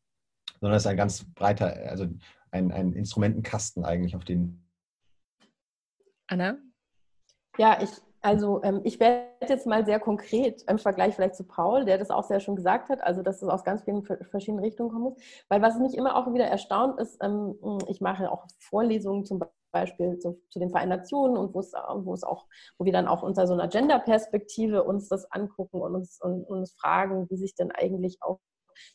sondern es ist ein ganz breiter, also ein, ein Instrumentenkasten eigentlich, auf den. Anna? Ja, ich, also ähm, ich werde jetzt mal sehr konkret im Vergleich vielleicht zu Paul, der das auch sehr schon gesagt hat, also dass es aus ganz vielen verschiedenen Richtungen kommen muss. Weil was mich immer auch wieder erstaunt ist, ähm, ich mache auch Vorlesungen zum Beispiel Beispiel zu, zu den Vereinten Nationen und wo es, wo es auch, wo wir dann auch unter so einer Gender-Perspektive uns das angucken und uns, und, uns fragen, wie sich denn eigentlich auch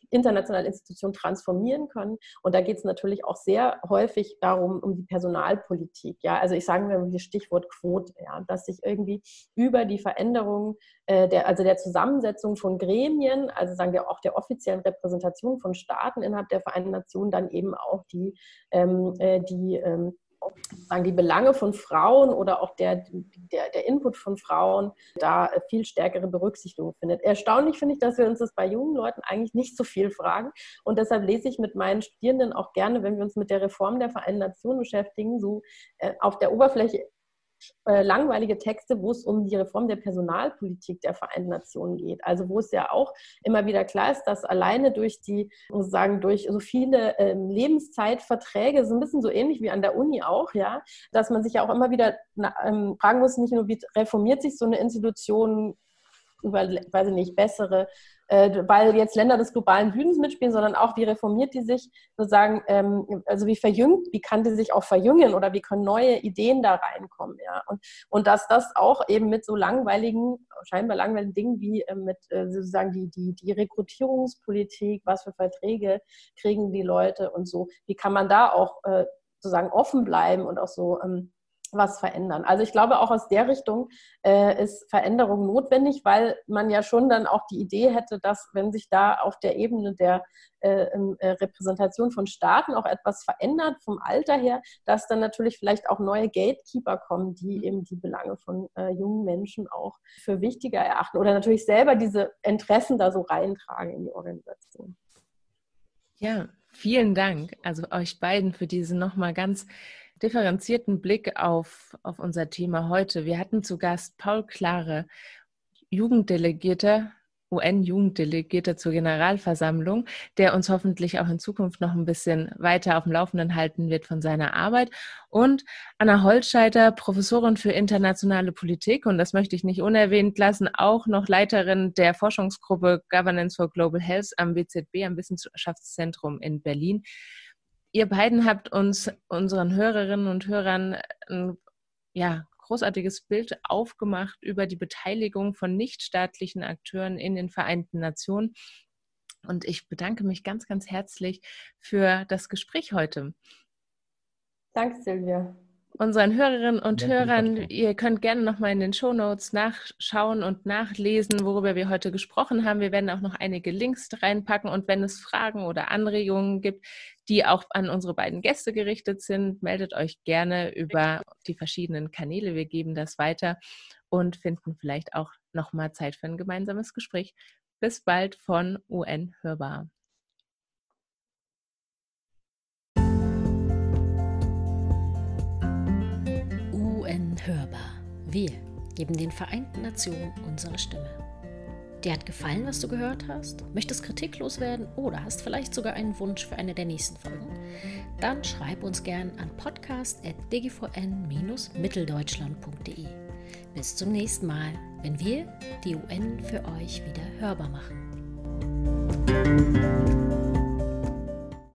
internationale Institutionen transformieren können. Und da geht es natürlich auch sehr häufig darum, um die Personalpolitik. Ja, also ich sage mir das Stichwort Quote, ja, dass sich irgendwie über die Veränderung äh, der, also der Zusammensetzung von Gremien, also sagen wir auch der offiziellen Repräsentation von Staaten innerhalb der Vereinten Nationen, dann eben auch die, ähm, äh, die ähm, sagen, die Belange von Frauen oder auch der, der, der Input von Frauen da viel stärkere Berücksichtigung findet. Erstaunlich finde ich, dass wir uns das bei jungen Leuten eigentlich nicht so viel fragen. Und deshalb lese ich mit meinen Studierenden auch gerne, wenn wir uns mit der Reform der Vereinten Nationen beschäftigen, so äh, auf der Oberfläche äh, langweilige Texte, wo es um die Reform der Personalpolitik der Vereinten Nationen geht. Also wo es ja auch immer wieder klar ist, dass alleine durch die, sagen, durch so viele ähm, Lebenszeitverträge, so ein bisschen so ähnlich wie an der Uni auch, ja, dass man sich ja auch immer wieder na, ähm, fragen muss, nicht nur wie reformiert sich so eine Institution über, weiß ich nicht, bessere weil jetzt Länder des globalen Südens mitspielen, sondern auch, wie reformiert die sich sozusagen, ähm, also wie verjüngt, wie kann die sich auch verjüngen oder wie können neue Ideen da reinkommen, ja. Und, und dass das auch eben mit so langweiligen, scheinbar langweiligen Dingen wie äh, mit äh, sozusagen die, die, die Rekrutierungspolitik, was für Verträge kriegen die Leute und so, wie kann man da auch äh, sozusagen offen bleiben und auch so ähm, was verändern. Also ich glaube, auch aus der Richtung äh, ist Veränderung notwendig, weil man ja schon dann auch die Idee hätte, dass wenn sich da auf der Ebene der äh, äh, Repräsentation von Staaten auch etwas verändert vom Alter her, dass dann natürlich vielleicht auch neue Gatekeeper kommen, die eben die Belange von äh, jungen Menschen auch für wichtiger erachten oder natürlich selber diese Interessen da so reintragen in die Organisation. Ja, vielen Dank, also euch beiden für diese nochmal ganz differenzierten Blick auf, auf unser Thema heute. Wir hatten zu Gast Paul Klare, Jugenddelegierter, UN-Jugenddelegierter zur Generalversammlung, der uns hoffentlich auch in Zukunft noch ein bisschen weiter auf dem Laufenden halten wird von seiner Arbeit. Und Anna Holtscheiter, Professorin für internationale Politik, und das möchte ich nicht unerwähnt lassen, auch noch Leiterin der Forschungsgruppe Governance for Global Health am WZB, am Wissenschaftszentrum in Berlin. Ihr beiden habt uns, unseren Hörerinnen und Hörern, ein ja, großartiges Bild aufgemacht über die Beteiligung von nichtstaatlichen Akteuren in den Vereinten Nationen. Und ich bedanke mich ganz, ganz herzlich für das Gespräch heute. Danke, Silvia unseren Hörerinnen und Hörern, ihr könnt gerne nochmal in den Show Notes nachschauen und nachlesen, worüber wir heute gesprochen haben. Wir werden auch noch einige Links reinpacken und wenn es Fragen oder Anregungen gibt, die auch an unsere beiden Gäste gerichtet sind, meldet euch gerne über die verschiedenen Kanäle. Wir geben das weiter und finden vielleicht auch nochmal Zeit für ein gemeinsames Gespräch. Bis bald von UN Hörbar. Hörbar. Wir geben den Vereinten Nationen unsere Stimme. Dir hat gefallen, was du gehört hast? Möchtest kritiklos werden oder hast vielleicht sogar einen Wunsch für eine der nächsten Folgen? Dann schreib uns gern an podcast.dgvn-mitteldeutschland.de. Bis zum nächsten Mal, wenn wir die UN für euch wieder hörbar machen.